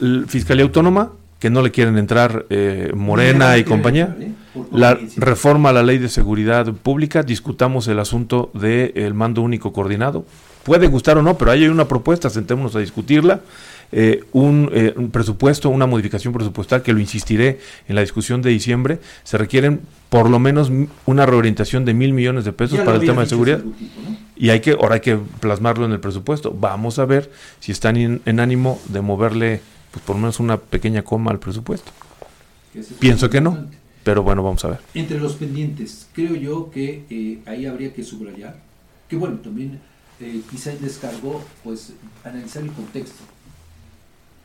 La Fiscalía Autónoma, que no le quieren entrar eh, Morena y compañía. ¿eh? La reforma a la ley de seguridad pública, discutamos el asunto del de mando único coordinado, puede gustar o no, pero ahí hay una propuesta, sentémonos a discutirla. Eh, un, eh, un, presupuesto, una modificación presupuestal, que lo insistiré en la discusión de diciembre, se requieren por lo menos una reorientación de mil millones de pesos Ya para el tema de seguridad. Y hay que, ahora hay que plasmarlo en el presupuesto. Vamos a ver si están en, en ánimo de moverle, pues por lo menos una pequeña coma al presupuesto. Es Pienso que no, pero bueno, vamos a ver. Entre los pendientes, creo yo que eh, ahí habría que subrayar, que bueno, también eh, quizá en descargo, pues analizar el contexto.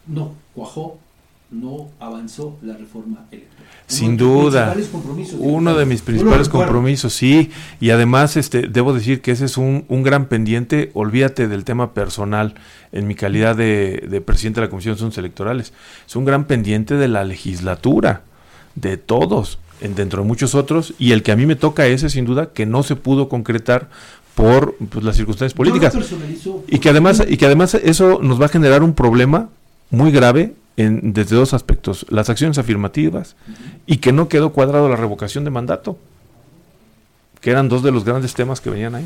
No, cuajó, no avanzó la reforma electoral. Sin duda, uno de mis principales compromisos, sí, y además este, debo decir que ese es un, un, gran pendiente, olvídate del tema personal en mi calidad de, de presidente de la Comisión de Asuntos Electorales, es un gran pendiente de la legislatura, de todos, en, dentro de muchos otros, y el que a mí me toca ese sin duda, que no se pudo concretar por pues, las circunstancias políticas. y que además y que además eso nos va a generar un problema muy grave en, desde dos aspectos. Las acciones afirmativas y que no quedó cuadrado la revocación de mandato que eran dos de los grandes temas que venían ahí.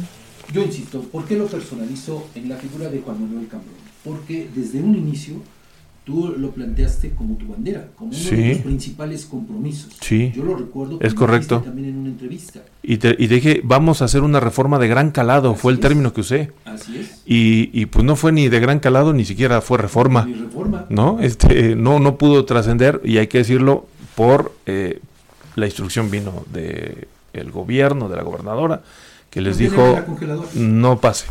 Yo insisto ¿por qué lo personalizo en la figura de Juan Manuel Cambrón? porque desde un inicio tú lo planteaste como tu bandera, como uno de los principales compromisos. Sí. Yo lo recuerdo es correcto. también en una entrevista. Y, te, y dije, vamos a hacer una reforma de gran calado, fue el término que usé. Así es. Y, y, pues no fue ni de gran calado, ni siquiera fue reforma. Ni reforma. ¿No? Este, no, no pudo trascender, y hay que decirlo, por eh, la instrucción vino de el gobierno, de la gobernadora, que les dijo, no pase.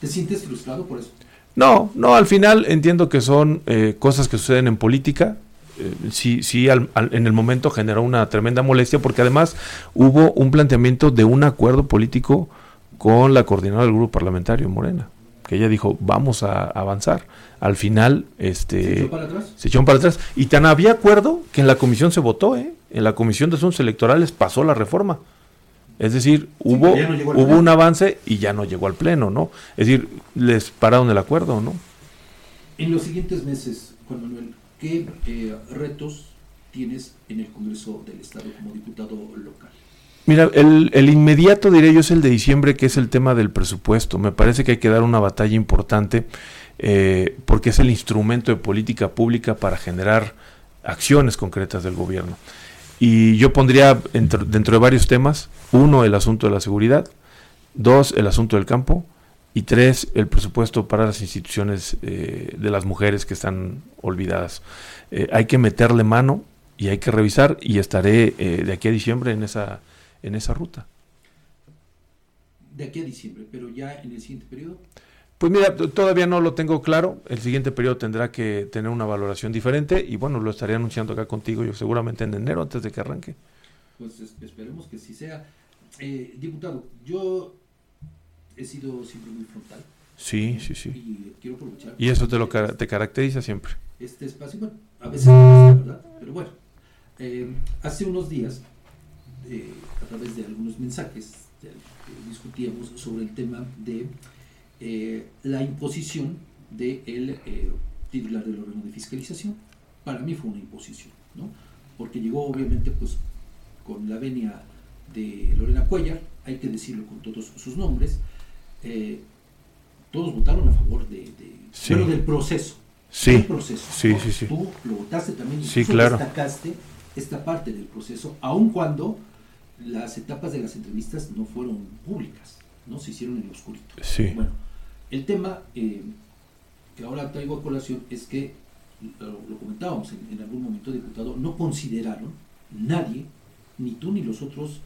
¿Te sientes frustrado por eso? No, no, al final entiendo que son eh, cosas que suceden en política. Eh, sí, sí, al, en el momento generó una tremenda molestia porque además hubo un planteamiento de un acuerdo político con la coordinadora del grupo parlamentario Morena, que ella dijo, vamos a avanzar. Al final, este... ¿Se echó para atrás? Se echó para atrás. Y tan había acuerdo que en la comisión se votó, ¿eh? En la comisión de asuntos electorales pasó la reforma. Es decir, hubo, no hubo un avance y ya no llegó al pleno, ¿no? Es decir, les pararon el acuerdo, ¿no? En los siguientes meses, Juan Manuel, ¿qué eh, retos tienes en el Congreso del Estado como diputado local? Mira, el, el, inmediato, diré yo, es el de diciembre, que es el tema del presupuesto. Me parece que hay que dar una batalla importante eh, porque es el instrumento de política pública para generar acciones concretas del gobierno. Y yo pondría dentro, de varios temas, uno, el asunto de la seguridad, dos, el asunto del campo, y tres, el presupuesto para las instituciones eh, de las mujeres que están olvidadas. Eh, hay que meterle mano y hay que revisar y estaré eh, de aquí a diciembre en esa, en esa ruta. De aquí a diciembre, pero ya en el siguiente periodo. Pues mira, todavía no lo tengo claro. El siguiente periodo tendrá que tener una valoración diferente y bueno, lo estaré anunciando acá contigo yo seguramente en enero antes de que arranque. Pues esperemos que sí sea. Eh, diputado, yo he sido siempre muy frontal. Sí, sí, sí. Y quiero aprovechar. Y eso te lo te caracteriza siempre. Este espacio, bueno, a veces no ¿verdad? Pero bueno, eh, hace unos días, eh, a través de algunos mensajes, discutíamos sobre el tema de eh, la imposición del de eh, titular del órgano de fiscalización. Para mí fue una imposición, ¿no? porque llegó obviamente pues con la venia de Lorena Cuellar, hay que decirlo con todos sus nombres, eh, todos votaron a favor de, del proceso. Sí, del proceso, sí, sí, sí, Tú lo votaste también y sí, claro. destacaste esta parte del proceso, aun cuando las etapas de las entrevistas no fueron públicas, no se hicieron en lo oscurito. Sí. Bueno, el tema eh, que ahora traigo a colación es que, lo, comentábamos en, algún momento, diputado, no consideraron nadie, ni tú ni los otros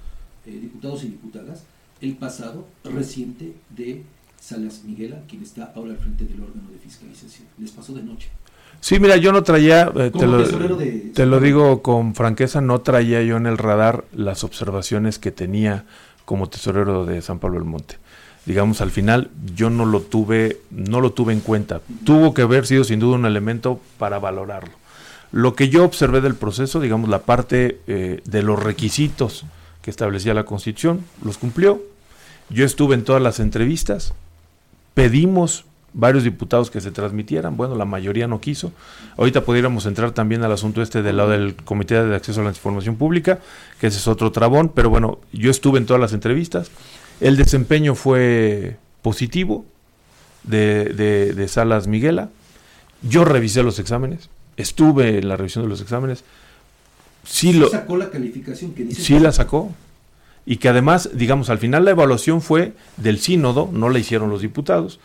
eh, diputados y diputadas, el pasado reciente de Salas Miguela, quien está ahora al frente del órgano de fiscalización. Les pasó de noche. Sí, mira, yo no traía, eh, te, lo, te lo digo con franqueza, no traía yo en el radar las observaciones que tenía como tesorero de San Pablo del Monte digamos, al final yo no lo tuve, no lo tuve en cuenta. Tuvo que haber sido sin duda un elemento para valorarlo. Lo que yo observé del proceso, digamos, la parte eh, de los requisitos que establecía la Constitución, los cumplió. Yo estuve en todas las entrevistas, pedimos varios diputados que se transmitieran, bueno, la mayoría no quiso. Ahorita pudiéramos entrar también al asunto este del lado del Comité de Acceso a la Información Pública, que ese es otro trabón, pero bueno, yo estuve en todas las entrevistas, el desempeño fue positivo de, Salas Miguela. Yo revisé los exámenes, estuve en la revisión de los exámenes. Sí, lo, sacó la calificación que dice. Sí la sacó. Y que además, digamos, al final la evaluación fue del sínodo, no la hicieron los diputados.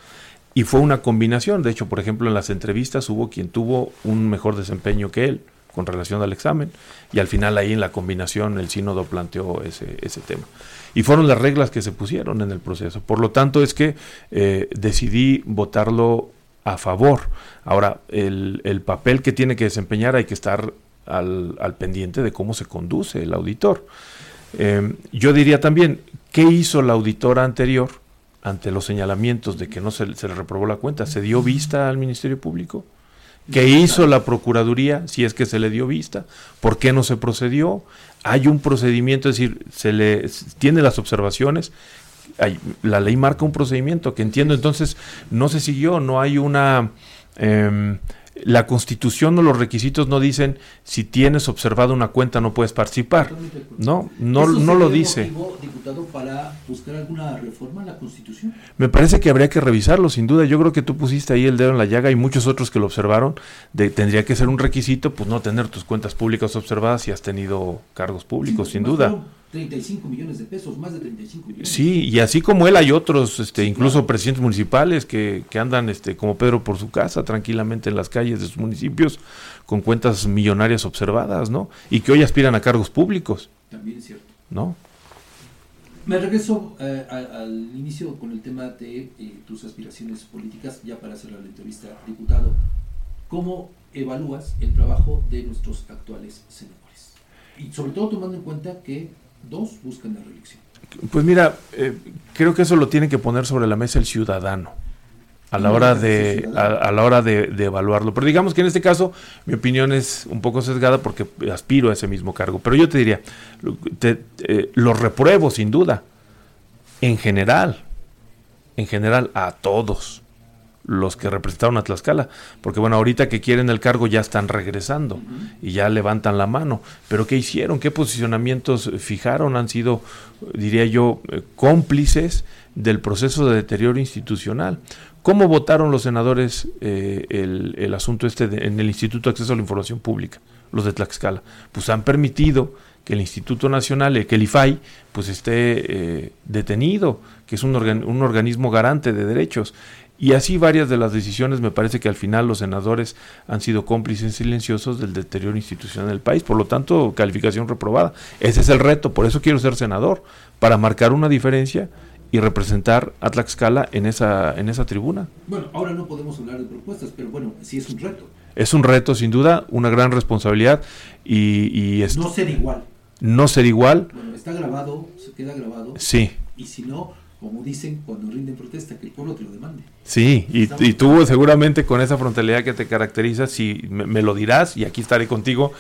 Y fue una combinación. De hecho, por ejemplo, en las entrevistas hubo quien tuvo un mejor desempeño que él con relación al examen. Y al final ahí en la combinación el sínodo planteó ese, ese tema y fueron las reglas que se pusieron en el proceso. Por lo tanto, es que eh, decidí votarlo a favor. Ahora, el, el papel que tiene que desempeñar hay que estar al, al pendiente de cómo se conduce el auditor. Eh, yo diría también, ¿qué hizo la auditora anterior ante los señalamientos de que no se, se le reprobó la cuenta? ¿Se dio vista al Ministerio Público? ¿Qué hizo la Procuraduría si es que se le dio vista? ¿Por qué no se procedió? Hay un procedimiento, es decir, se le tiene las observaciones. Hay, la ley marca un procedimiento que entiendo entonces no se siguió, no hay una eh, la constitución o los requisitos no dicen si tienes observado una cuenta no puedes participar. No, no, no lo dice. Motivo, diputado, para buscar alguna reforma a la constitución? Me parece que habría que revisarlo, sin duda. Yo creo que tú pusiste ahí el dedo en la llaga y muchos otros que lo observaron. De, tendría que ser un requisito, pues no tener tus cuentas públicas observadas si has tenido cargos públicos, Sí, sin duda. 35 millones de pesos, más de 35 millones. Sí, y así como él hay otros, este, incluso presidentes municipales que, que andan, este, como Pedro por su casa, tranquilamente en las calles de sus municipios, con cuentas millonarias observadas, ¿no? Y que hoy aspiran a cargos públicos, También es cierto. ¿no? Me regreso eh, al inicio con el tema de eh, tus aspiraciones políticas, ya para hacer la entrevista, diputado. ¿Cómo evalúas el trabajo de nuestros actuales senadores? Y sobre todo tomando en cuenta que dos buscan la reelección. Pues mira, eh, creo que eso lo tiene que poner sobre la mesa el ciudadano a la hora de a, la hora de, de evaluarlo. Pero digamos que en este caso mi opinión es un poco sesgada porque aspiro a ese mismo cargo. Pero yo te diría, lo- te- eh, los repruebo sin duda, en general, en general a todos los que representaron a Tlaxcala, porque bueno, ahorita que quieren el cargo ya están regresando y ya levantan la mano, pero ¿qué hicieron? ¿Qué posicionamientos fijaron? Han sido, diría yo, eh, cómplices del proceso de deterioro institucional. ¿Cómo votaron los senadores eh, el, el asunto este de- en el Instituto de Acceso a la Información Pública, los de Tlaxcala? Pues han permitido que el Instituto Nacional, eh, que el IFAI, pues esté eh, detenido, que es un, organ- un organismo garante de derechos. Y así varias de las decisiones, me parece que al final los senadores han sido cómplices silenciosos del deterioro institucional del país. Por lo tanto, calificación reprobada. Ese es el reto, por eso quiero ser senador, para marcar una diferencia y representar a Tlaxcala en esa, en esa tribuna. Bueno, ahora no podemos hablar de propuestas, pero bueno, sí es un reto. Es un reto, sin duda, una gran responsabilidad y, y es- No ser igual. no ser igual. Bueno, está grabado, se queda grabado. Sí. Y si no, como dicen cuando rinden protesta, que el pueblo te lo demande. Sí, y, y tú seguramente con esa frontalidad que te caracteriza, si me, me lo dirás y aquí estaré contigo,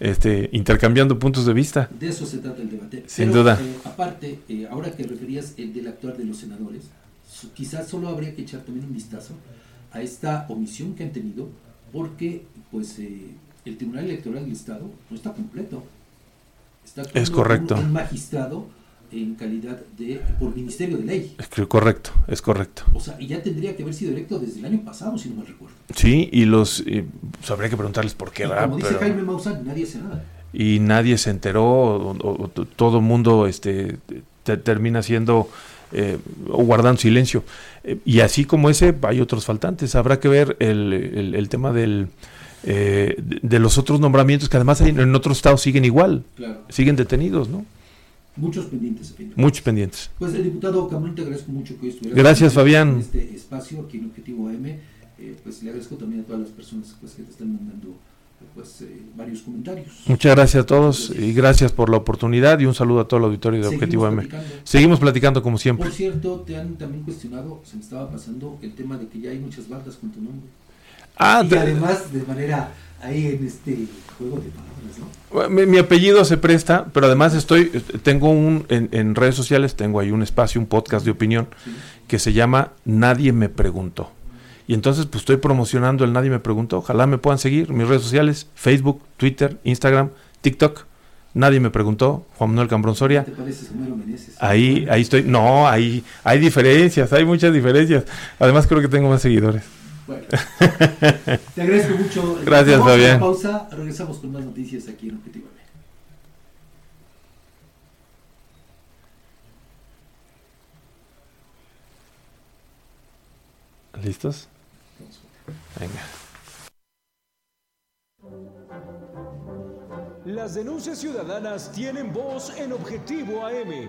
este, intercambiando puntos de vista. De eso se trata el debate. Sin Pero, duda. eh, aparte, eh, ahora que referías el del actuar de los senadores, su- quizás solo habría que echar también un vistazo a esta omisión que han tenido, porque pues eh, el Tribunal Electoral del Estado no está completo. Está Es correcto. Un, un magistrado en calidad de por Ministerio de Ley. Es que correcto, es correcto. O sea, y ya tendría que haber sido electo desde el año pasado, si no me recuerdo. Sí, y los eh, pues habría que preguntarles por qué, Y ¿verdad? como dice Pero- Jaime Maussan, nadie hace nada. y nadie se enteró, o, o- todo el mundo este, te- termina siendo eh, o guardando silencio. Eh, y así como ese, hay otros faltantes. Habrá que ver el, el- el tema del, eh, de, de los otros nombramientos que además hay- en otros estados siguen igual, Claro. siguen detenidos, ¿no? Muchos pendientes. Muchos pendientes. Pues el diputado Camarón, te agradezco mucho que estuvieras Gracias, Fabián. En este espacio aquí en Objetivo AM, eh, pues le agradezco también a todas las personas pues, que te están mandando pues, eh, varios comentarios. Muchas gracias a todos y gracias por la oportunidad y un saludo a todo el auditorio de Seguimos Objetivo M. platicando. Seguimos platicando como siempre. Por cierto, te han también cuestionado, se me estaba pasando el tema de que ya hay muchas bandas con tu nombre. Ah, y además de manera ahí en este juego de palabras, ¿no? Mi, mi apellido se presta, pero además estoy, tengo un, en, en redes sociales tengo ahí un espacio, un podcast de opinión que se llama Nadie me preguntó. Y entonces pues estoy promocionando el Nadie me preguntó. Ojalá me puedan seguir mis redes sociales, Facebook, Twitter, Instagram, TikTok. Nadie me preguntó, Juan Manuel Cambrón Soria. ¿Te pareces a Homero Meneses? Ahí, ahí estoy. No, ahí hay diferencias, hay muchas diferencias. Además creo que tengo más seguidores. Bueno, te agradezco mucho. Gracias, Vamos a una Fabián. pausa, regresamos con más noticias aquí en Objetivo AM. ¿Listos? Venga. Las denuncias ciudadanas tienen voz en Objetivo AM.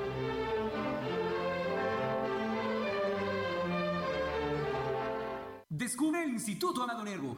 Descubre el Instituto Amado Nervo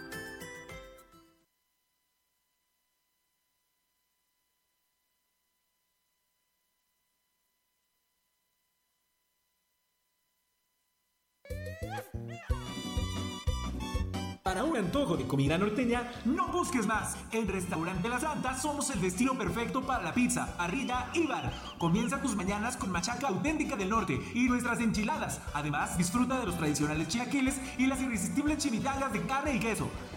Para un antojo de comida norteña, no busques más. En Restaurante La Santa somos el destino perfecto para la pizza, parrilla y bar. Comienza tus mañanas con machaca auténtica del norte y nuestras enchiladas. Además, disfruta de los tradicionales chilaquiles y las irresistibles chimichangas de carne y queso.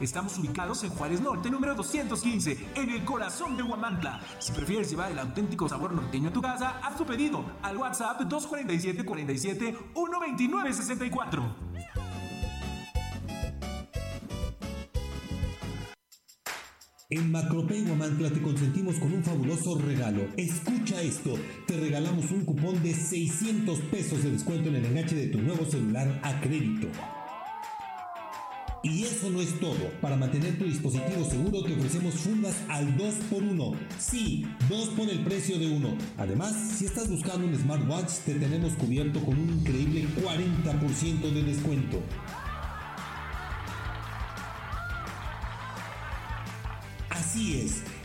Estamos ubicados en Juárez Norte, número 215, en el corazón de Huamantla. Si prefieres llevar el auténtico sabor norteño a tu casa, haz tu pedido al WhatsApp 247 47 129 64. En Macropay Guamantla te consentimos con un fabuloso regalo. Escucha esto, te regalamos un cupón de 600 pesos de descuento en el enganche de tu nuevo celular a crédito. Y eso no es todo. Para mantener tu dispositivo seguro te ofrecemos fundas al 2x1. Sí, 2 por el precio de uno. Además, si estás buscando un smartwatch, te tenemos cubierto con un increíble 40% de descuento. Así es,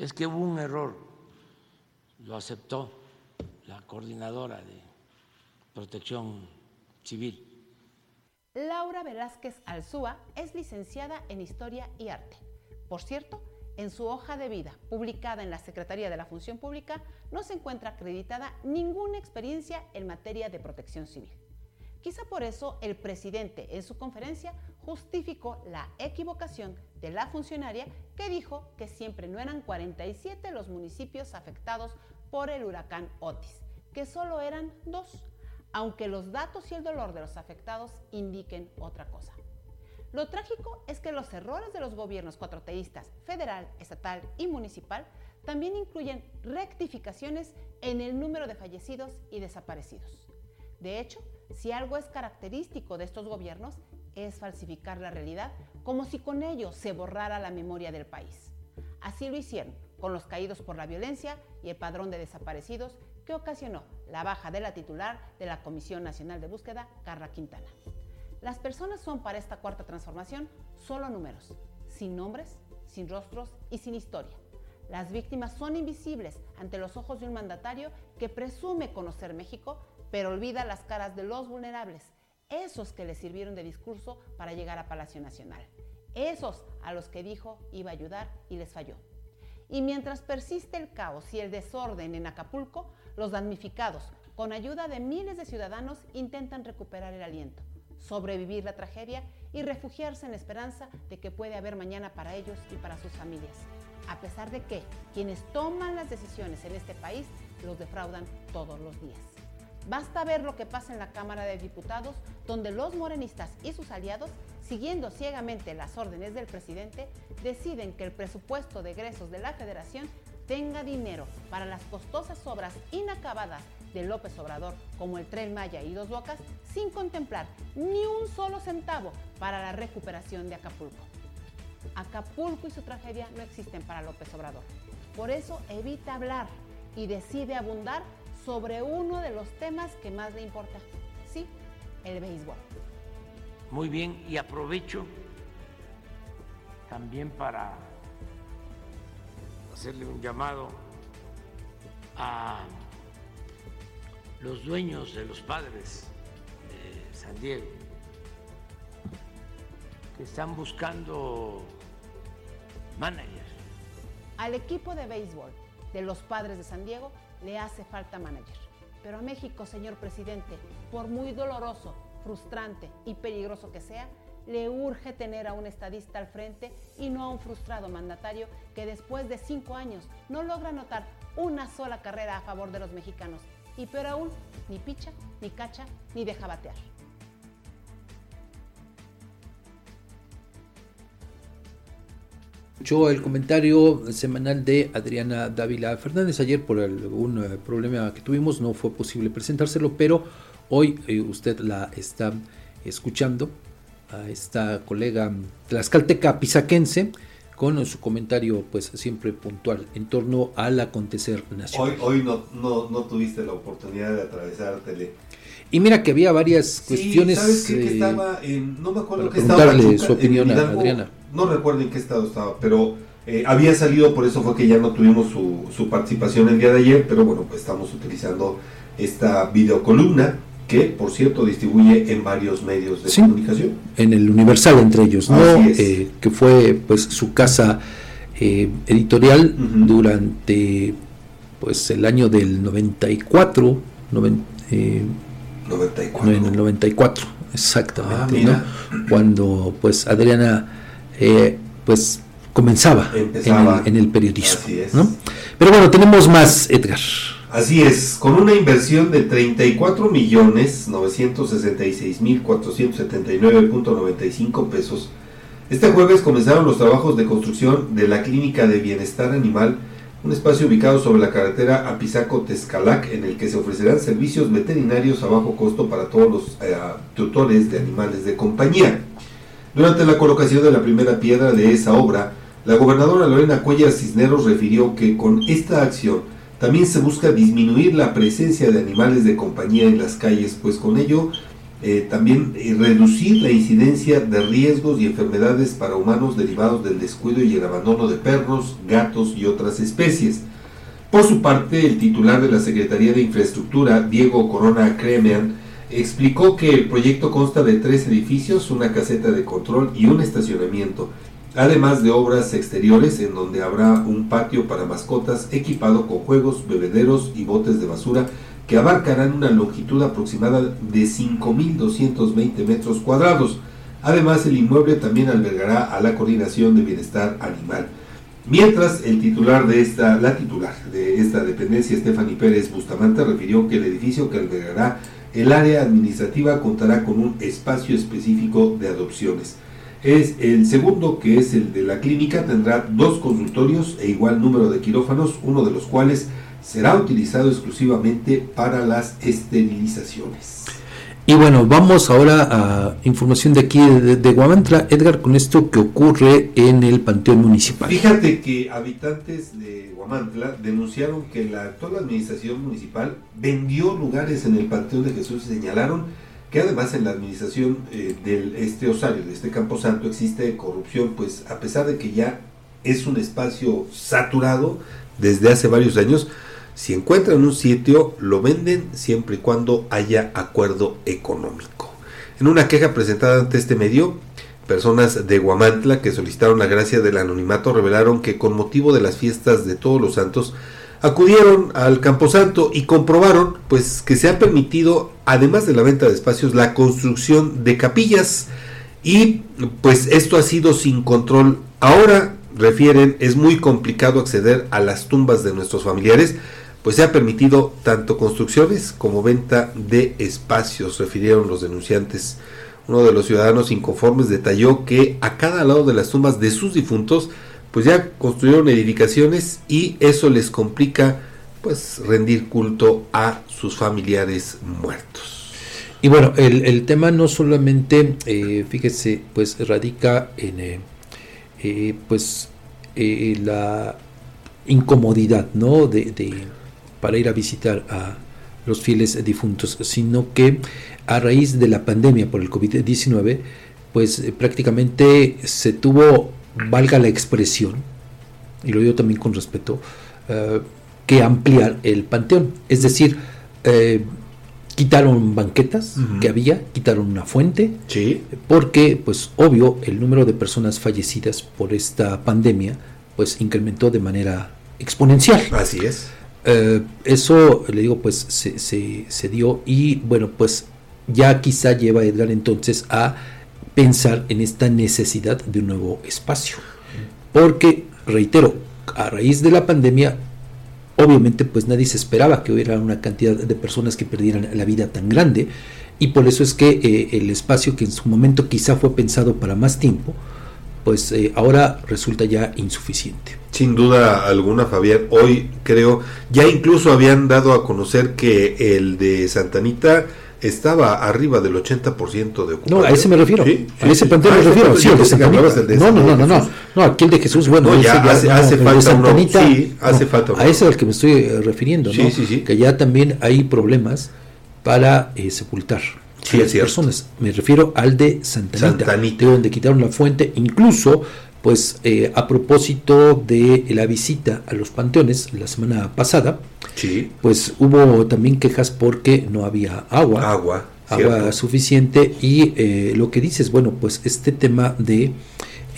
Es que hubo un error, lo aceptó la coordinadora de protección civil. Laura Velázquez Alzúa es licenciada en Historia y Arte. Por cierto, en su hoja de vida, publicada en la Secretaría de la Función Pública, no se encuentra acreditada ninguna experiencia en materia de protección civil. Quizá por eso el presidente en su conferencia justificó la equivocación de la funcionaria que dijo que siempre no eran 47 los municipios afectados por el huracán Otis, que solo eran dos. aunque los datos y el dolor de los afectados indiquen otra cosa. Lo trágico es que los errores de los gobiernos cuatroteístas, federal, estatal y municipal, también incluyen rectificaciones en el número de fallecidos y desaparecidos. De hecho, si algo es característico de estos gobiernos, es falsificar la realidad como si con ello se borrara la memoria del país. Así lo hicieron con los caídos por la violencia y el padrón de desaparecidos que ocasionó la baja de la titular de la Comisión Nacional de Búsqueda, Carla Quintana. Las personas son para esta cuarta transformación solo números, sin nombres, sin rostros y sin historia. Las víctimas son invisibles ante los ojos de un mandatario que presume conocer México, pero olvida las caras de los vulnerables, esos que le sirvieron de discurso para llegar a Palacio Nacional, esos a los que dijo iba a ayudar y les falló. Y mientras persiste el caos y el desorden en Acapulco, los damnificados, con ayuda de miles de ciudadanos, intentan recuperar el aliento, sobrevivir la tragedia y refugiarse en la esperanza de que puede haber mañana para ellos y para sus familias. A pesar de que quienes toman las decisiones en este país los defraudan todos los días. Basta ver lo que pasa en la Cámara de Diputados, donde los morenistas y sus aliados, siguiendo ciegamente las órdenes del presidente, deciden que el presupuesto de egresos de la federación tenga dinero para las costosas obras inacabadas de López Obrador, como el Tren Maya y Dos Bocas, sin contemplar ni un solo centavo para la recuperación de Acapulco. Acapulco y su tragedia no existen para López Obrador. Por eso evita hablar y decide abundar sobre uno de los temas que más le importa, sí, el béisbol. Muy bien, y aprovecho también para hacerle un llamado a los dueños de los padres de San Diego, que están buscando managers. Al equipo de béisbol de los padres de San Diego le hace falta manager. Pero a México, señor presidente, por muy doloroso, frustrante y peligroso que sea, le urge tener a un estadista al frente y no a un frustrado mandatario que después de cinco años no logra anotar una sola carrera a favor de los mexicanos. Y peor aún, ni picha, ni cacha, ni deja batear. Yo el comentario semanal de Adriana Dávila Fernández. Ayer por algún eh, problema que tuvimos no fue posible presentárselo, pero hoy eh, usted la está escuchando a esta colega tlaxcalteca pisaquense con su comentario pues siempre puntual en torno al acontecer nacional. Hoy, hoy no, no, no tuviste la oportunidad de atravesártele. Y mira que había varias cuestiones. ¿sabes qué? que estaba en, no me acuerdo para qué estaba. su opinión a Adriana. No recuerdo en qué estado estaba, pero eh, había salido, por eso fue que ya no tuvimos su, su participación el día de ayer, pero bueno, pues estamos utilizando esta videocolumna que, por cierto, distribuye en varios medios de Sí, comunicación. En el Universal entre ellos, ¿no? Eh, que fue pues su casa eh, editorial durante pues el año del 94, noven- eh, 94. no, en el 94, exactamente, Ah. ¿no? Cuando pues Adriana eh, pues comenzaba, Empezaba. En, el, en el periodismo. ¿no? Pero bueno, tenemos más, Edgar. Así es, con una inversión de 34 millones 966 mil 479.95 pesos, este jueves comenzaron los trabajos de construcción de la Clínica de Bienestar Animal, un espacio ubicado sobre la carretera Apizaco-Tezcalac, en el que se ofrecerán servicios veterinarios a bajo costo para todos los eh, tutores de animales de compañía. Durante la colocación de la primera piedra de esa obra, la gobernadora Lorena Cuellar Cisneros refirió que con esta acción también se busca disminuir la presencia de animales de compañía en las calles, pues con ello eh, también eh, reducir la incidencia de riesgos y enfermedades para humanos derivados del descuido y el abandono de perros, gatos y otras especies. Por su parte, el titular de la Secretaría de Infraestructura, Diego Corona Cremean, explicó que el proyecto consta de tres edificios, una caseta de control y un estacionamiento, además de obras exteriores en donde habrá un patio para mascotas equipado con juegos, bebederos y botes de basura que abarcarán una longitud aproximada de 5.220 metros cuadrados. Además, el inmueble también albergará a la Coordinación de Bienestar Animal. Mientras, el titular de esta, la titular de esta dependencia, Stephanie Pérez Bustamante, refirió que el edificio que albergará el área administrativa contará con un espacio específico de adopciones. Es el segundo, que es el de la clínica, tendrá dos consultorios e igual número de quirófanos, uno de los cuales será utilizado exclusivamente para las esterilizaciones. Y bueno, vamos ahora a información de aquí de, de Guamantla, Edgar, con esto que ocurre en el Panteón Municipal. Fíjate que habitantes de Guamantla denunciaron que la actual administración municipal vendió lugares en el Panteón de Jesús y señalaron que además en la administración eh, de este osario, de este camposanto, existe corrupción, pues a pesar de que ya es un espacio saturado desde hace varios años, si encuentran un sitio, lo venden siempre y cuando haya acuerdo económico. En una queja presentada ante este medio, personas de Guamantla que solicitaron la gracia del anonimato revelaron que con motivo de las fiestas de todos los santos, acudieron al Camposanto y comprobaron pues que se ha permitido, además de la venta de espacios, la construcción de capillas y pues esto ha sido sin control. Ahora, refieren, es muy complicado acceder a las tumbas de nuestros familiares, pues se ha permitido tanto construcciones como venta de espacios, refirieron los denunciantes. Uno de los ciudadanos inconformes detalló que a cada lado de las tumbas de sus difuntos pues ya construyeron edificaciones y eso les complica pues rendir culto a sus familiares muertos. Y bueno, el, el tema no solamente, eh, fíjese, pues radica en eh, eh, pues la incomodidad, ¿no? De, para ir a visitar a los fieles difuntos, sino que a raíz de la pandemia por el COVID-19, pues eh, prácticamente se tuvo valga la expresión, y lo digo también con respeto, uh, que ampliar el panteón. Es decir, eh, quitaron banquetas uh -huh. que había, quitaron una fuente, sí. porque, pues, obvio, el número de personas fallecidas por esta pandemia, pues, incrementó de manera exponencial. Así es. Uh, eso, le digo, pues, se, se, se dio y, bueno, pues, ya quizá lleva a Edgar entonces a pensar en esta necesidad de un nuevo espacio. Porque, reitero, a raíz de la pandemia, obviamente pues nadie se esperaba que hubiera una cantidad de personas que perdieran la vida tan grande y por eso es que eh, el espacio que en su momento quizá fue pensado para más tiempo, pues eh, ahora resulta ya insuficiente. Sin duda alguna, Fabián, hoy creo, ya incluso habían dado a conocer que el de Santanita estaba arriba del 80% de ocupación. No, a ese me refiero. ¿Sí? a ese planteo me refiero. Sí, el de Santanita. No, no, no, no, no. No, aquí el de Jesús, bueno, no, ya, hace, falta Santanita, uno. Sí, hace no, falta uno. A ese al que me estoy eh, refiriendo, sí, ¿no? Sí, sí. Que ya también hay problemas para eh, sepultar sí, las personas. Me refiero al de Santanita, Santanita. De donde quitaron la fuente, incluso pues eh, a propósito de la visita a los panteones la semana pasada, sí. pues hubo también quejas porque no había agua. Agua. Agua cierto. suficiente y eh, lo que dices, bueno, pues este tema de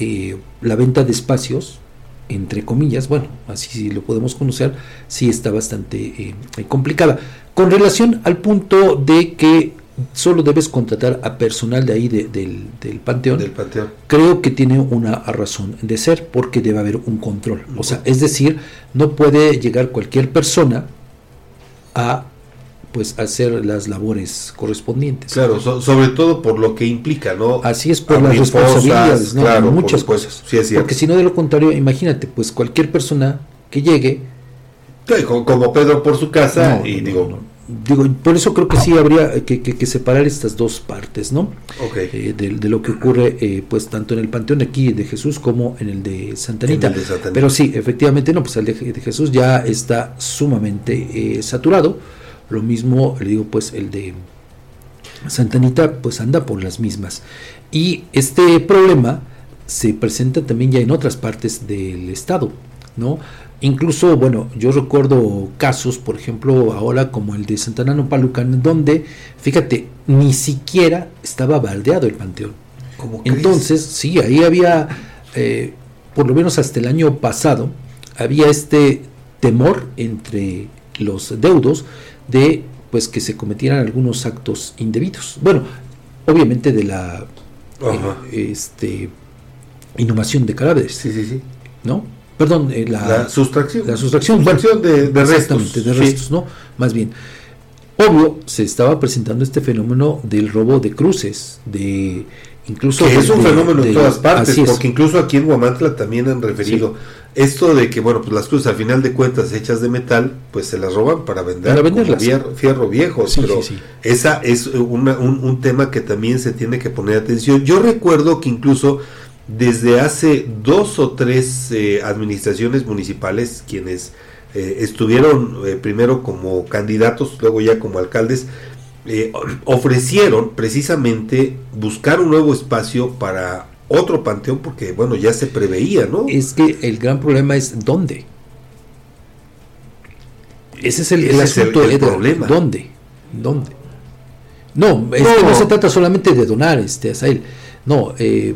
eh, la venta de espacios, entre comillas, bueno, así lo podemos conocer, sí está bastante complicada. Con relación al punto de que solo debes contratar a personal de ahí de, del, del, panteón, del, panteón, creo que tiene una razón de ser porque debe haber un control. O sea, es decir, no puede llegar cualquier persona a pues hacer las labores correspondientes. Claro, so, sobre todo por lo que implica, ¿no? Así es por Abrir las responsabilidades, cosas, ¿no? Claro, muchas cosas. Sí, es Porque si no de lo contrario, imagínate, pues cualquier persona que llegue como, como Pedro por su casa no, y no, digo, digo, por eso creo que sí habría que, que, que separar estas dos partes, ¿no? Okay. Eh, de, de, lo que ocurre, eh, pues tanto en el panteón aquí de Jesús como en el de Santanita. El de Santanita. Pero sí, efectivamente, no, pues el de, de Jesús ya está sumamente eh, saturado. Lo mismo, le digo, pues el de Santanita, pues anda por las mismas. Y este problema se presenta también ya en otras partes del estado, ¿no? Incluso, bueno, yo recuerdo casos, por ejemplo, ahora como el de Santanano Palucan, donde, fíjate, ni siquiera estaba baldeado el panteón. Entonces, sí, ahí había, eh, por lo menos hasta el año pasado, había este temor entre los deudos de pues que se cometieran algunos actos indebidos. Bueno, obviamente de la eh, este inhumación de cadáveres. Sí, sí, sí. ¿No? Perdón, eh, la, la, sustracción. La sustracción, sustracción bueno, de, de restos. de restos, sí. ¿no? Más bien. obvio, se estaba presentando este fenómeno del robo de cruces, de incluso que es un de- fenómeno de- en todas partes, porque incluso aquí en Huamantla también han referido esto de que, bueno, pues las cruces al final de cuentas hechas de metal, pues se las roban para vender Para como venderlas. fierro, fierro viejo, Sí, pero sí, sí. esa es una- un, un tema que también se tiene que poner atención. Yo recuerdo que incluso desde hace dos o tres eh, administraciones municipales, quienes eh, estuvieron eh, primero como candidatos, luego ya como alcaldes, ofrecieron precisamente buscar un nuevo espacio para otro panteón porque bueno ya se preveía no Es que el gran problema es dónde. Ese es el, el Ese es el- asunto, el Edgar. problema. ¿Dónde? ¿Dónde? No, es que No. no se trata solamente de donar, este, Asael. No, eh,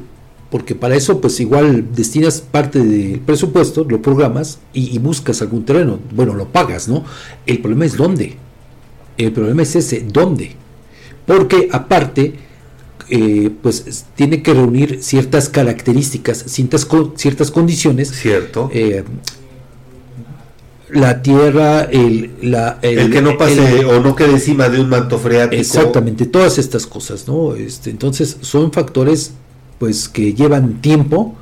porque para eso, pues igual destinas parte del presupuesto, lo programas y, y buscas algún terreno. Bueno, lo pagas, ¿no? El problema es dónde. El problema es ese, ¿dónde? Porque aparte, eh, pues es- tiene que reunir ciertas características, ciertas, ciertas condiciones. Cierto. Eh, la tierra, el, la, el, que no pase o no quede encima de un manto freático Exactamente, todas estas cosas, ¿no? Este, entonces son factores pues que llevan tiempo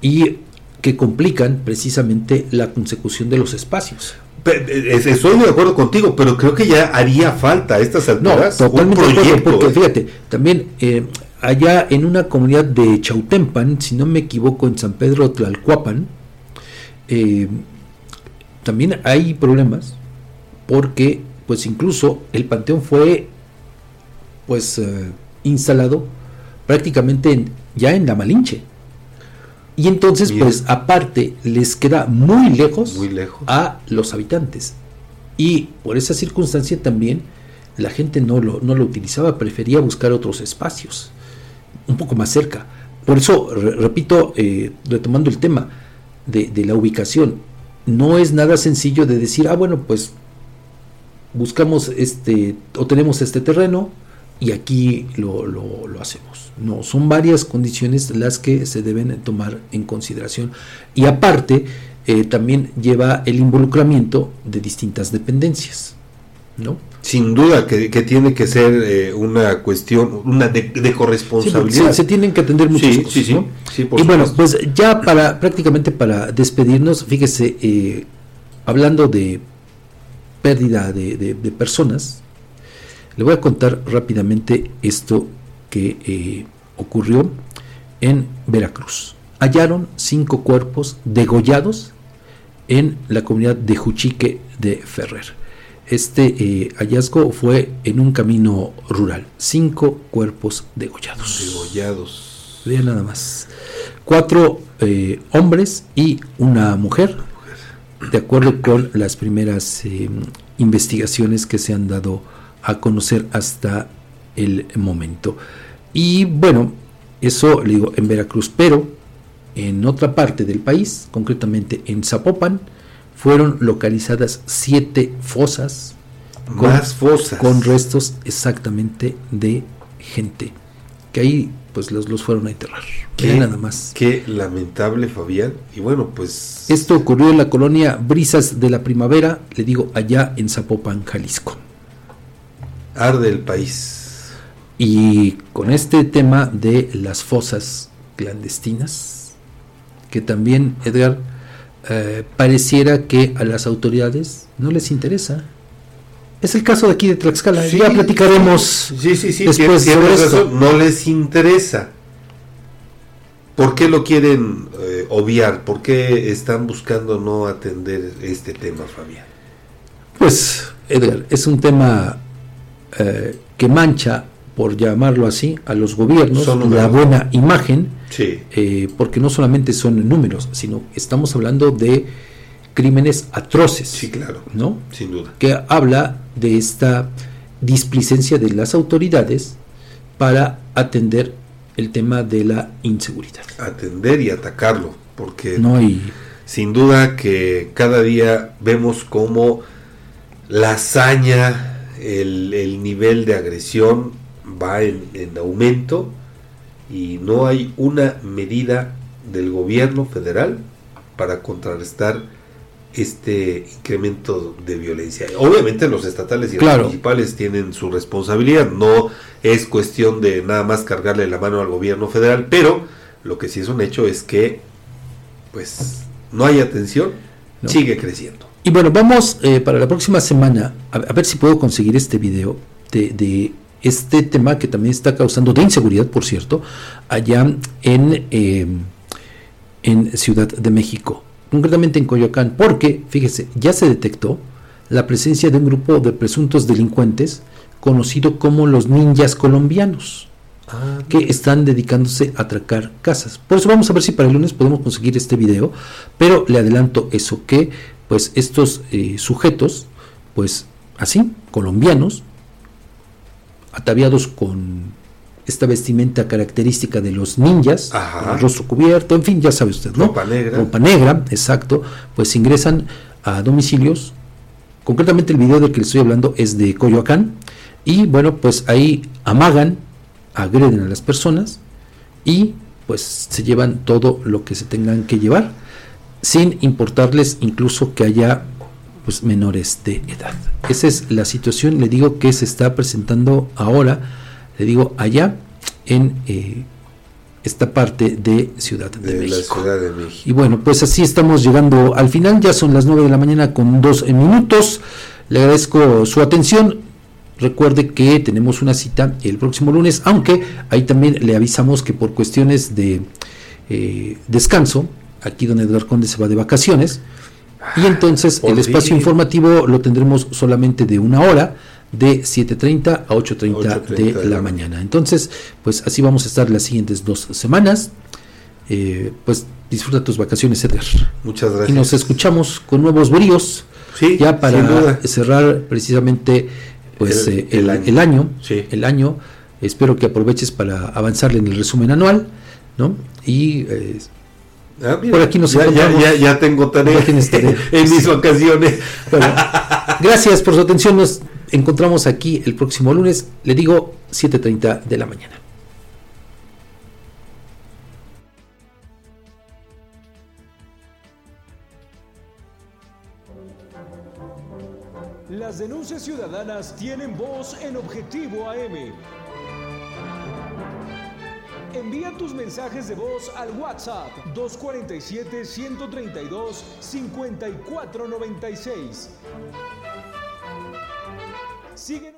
y que complican precisamente la consecución de los espacios. Eh, Estoy de acuerdo contigo, pero creo que ya haría falta a estas No, alturas un acuerdo, proyecto. porque ¿eh? fíjate, también eh, allá en una comunidad de Chautempan, si no me equivoco, en San Pedro Tlalcuapan, eh, también hay problemas porque pues incluso el panteón fue pues eh, instalado prácticamente en- ya en la Malinche. Y entonces, Bien. pues aparte, les queda muy lejos, Muy lejos. a los habitantes. Y por esa circunstancia también la gente no lo, no lo utilizaba, prefería buscar otros espacios, un poco más cerca. Por eso, re- repito, eh, retomando el tema de, de la ubicación, no es nada sencillo de decir, ah, bueno, pues buscamos este, o tenemos este terreno y aquí lo, lo- lo hacemos. No, son varias condiciones las que se deben tomar en consideración. Y aparte, eh, también lleva el involucramiento de distintas dependencias. ¿no? Sin duda que, que tiene que ser eh, una cuestión, una de, de Sí, corresponsabilidad. se, se tienen que atender muchas Sí, cosas. sí, sí. ¿no? Y bueno, pues ya para prácticamente para despedirnos, fíjese, eh, hablando de pérdida de, de- de personas, le voy a contar rápidamente esto que eh, ocurrió en Veracruz. Hallaron cinco cuerpos degollados en la comunidad de Juchique de Ferrer. Este eh, hallazgo fue en un camino rural. Cinco cuerpos degollados. Degollados. Vean nada más. Cuatro eh, hombres y una mujer, de acuerdo con las primeras eh, investigaciones que se han dado a conocer hasta el momento. Y bueno, eso le digo en Veracruz, pero en otra parte del país, concretamente en Zapopan, fueron localizadas siete fosas Más fosas. con restos exactamente de gente que ahí pues los, los fueron a enterrar. Qué, nada más. qué lamentable, Fabián. Y bueno, pues Esto ocurrió en la colonia Brisas de la Primavera, le digo, allá en Zapopan, Jalisco. Arde el país. Y con este tema de las fosas clandestinas, que también, Edgar, eh, pareciera que a las autoridades no les interesa. Es el caso de aquí de Tlaxcala. Sí, ya platicaremos Sí, sí, sí, después sobre esto. no les interesa. ¿Por qué lo quieren eh, obviar? ¿Por qué están buscando no atender este tema, Fabián? Pues, Edgar, es un tema eh, que mancha, por llamarlo así, a los gobiernos, Son la buena imagen, Sí. eh, porque no solamente son números, sino estamos hablando de crímenes atroces. Sí, claro. ¿No? Sin duda. Que habla de esta displicencia de las autoridades para atender el tema de la inseguridad. Atender y atacarlo, porque No hay sin duda que cada día vemos cómo la hazaña, el, el nivel de agresión va en, en aumento y no hay una medida del gobierno federal para contrarrestar este incremento de violencia. Obviamente los estatales y Claro. los municipales tienen su responsabilidad, no es cuestión de nada más cargarle la mano al gobierno federal, pero lo que sí es un hecho es que pues no hay atención, No. sigue creciendo. Y bueno, vamos eh, para la próxima semana a, a ver si puedo conseguir este video de, de este tema que también está causando de inseguridad, por cierto, allá en, eh, en Ciudad de México, concretamente en Coyoacán, porque, fíjese, ya se detectó la presencia de un grupo de presuntos delincuentes conocido como los ninjas colombianos que están dedicándose a atracar casas. Por eso vamos a ver si para el lunes podemos conseguir este video, pero le adelanto eso que pues estos eh, sujetos, pues así, colombianos, ataviados con esta vestimenta característica de los ninjas, el rostro cubierto, en fin, ya sabe usted, ¿no? Ropa negra. Ropa negra, exacto, pues ingresan a domicilios. Concretamente el video del que le estoy hablando es de Coyoacán y bueno, pues ahí amagan, agreden a las personas y pues se llevan todo lo que se tengan que llevar sin importarles incluso que haya pues menores de edad. Esa es la situación, le digo que se está presentando ahora, le digo allá en eh, esta parte de Ciudad de, De la México. Ciudad de México. Y bueno, pues así estamos llegando al final, ya son las 9 de la mañana con dos minutos. Le agradezco su atención. Recuerde que tenemos una cita el próximo lunes, aunque ahí también le avisamos que por cuestiones de eh, descanso, aquí don Edgar Conde se va de vacaciones, y entonces por el espacio informativo lo tendremos solamente de una hora, de 7.30 a 8.30 8:30 de, la mañana. Entonces, pues así vamos a estar las siguientes dos semanas. Eh, pues disfruta tus vacaciones, Edgar. Muchas gracias. Y nos escuchamos con nuevos bríos. Sí, ya para cerrar precisamente pues El- eh, el, el año. el año. Sí. El año. Espero que aproveches para avanzarle en el resumen anual, ¿no? Y eh, Ah, mira, por aquí nos ya, ya, encontramos. ya, ya tengo tarea en mis vacaciones. Bueno, gracias por su atención. Nos encontramos aquí el próximo lunes. Le digo 7.30 de la mañana. Las denuncias ciudadanas tienen voz en Objetivo AM. Envía tus mensajes de voz al WhatsApp 247-132-5496. Sigue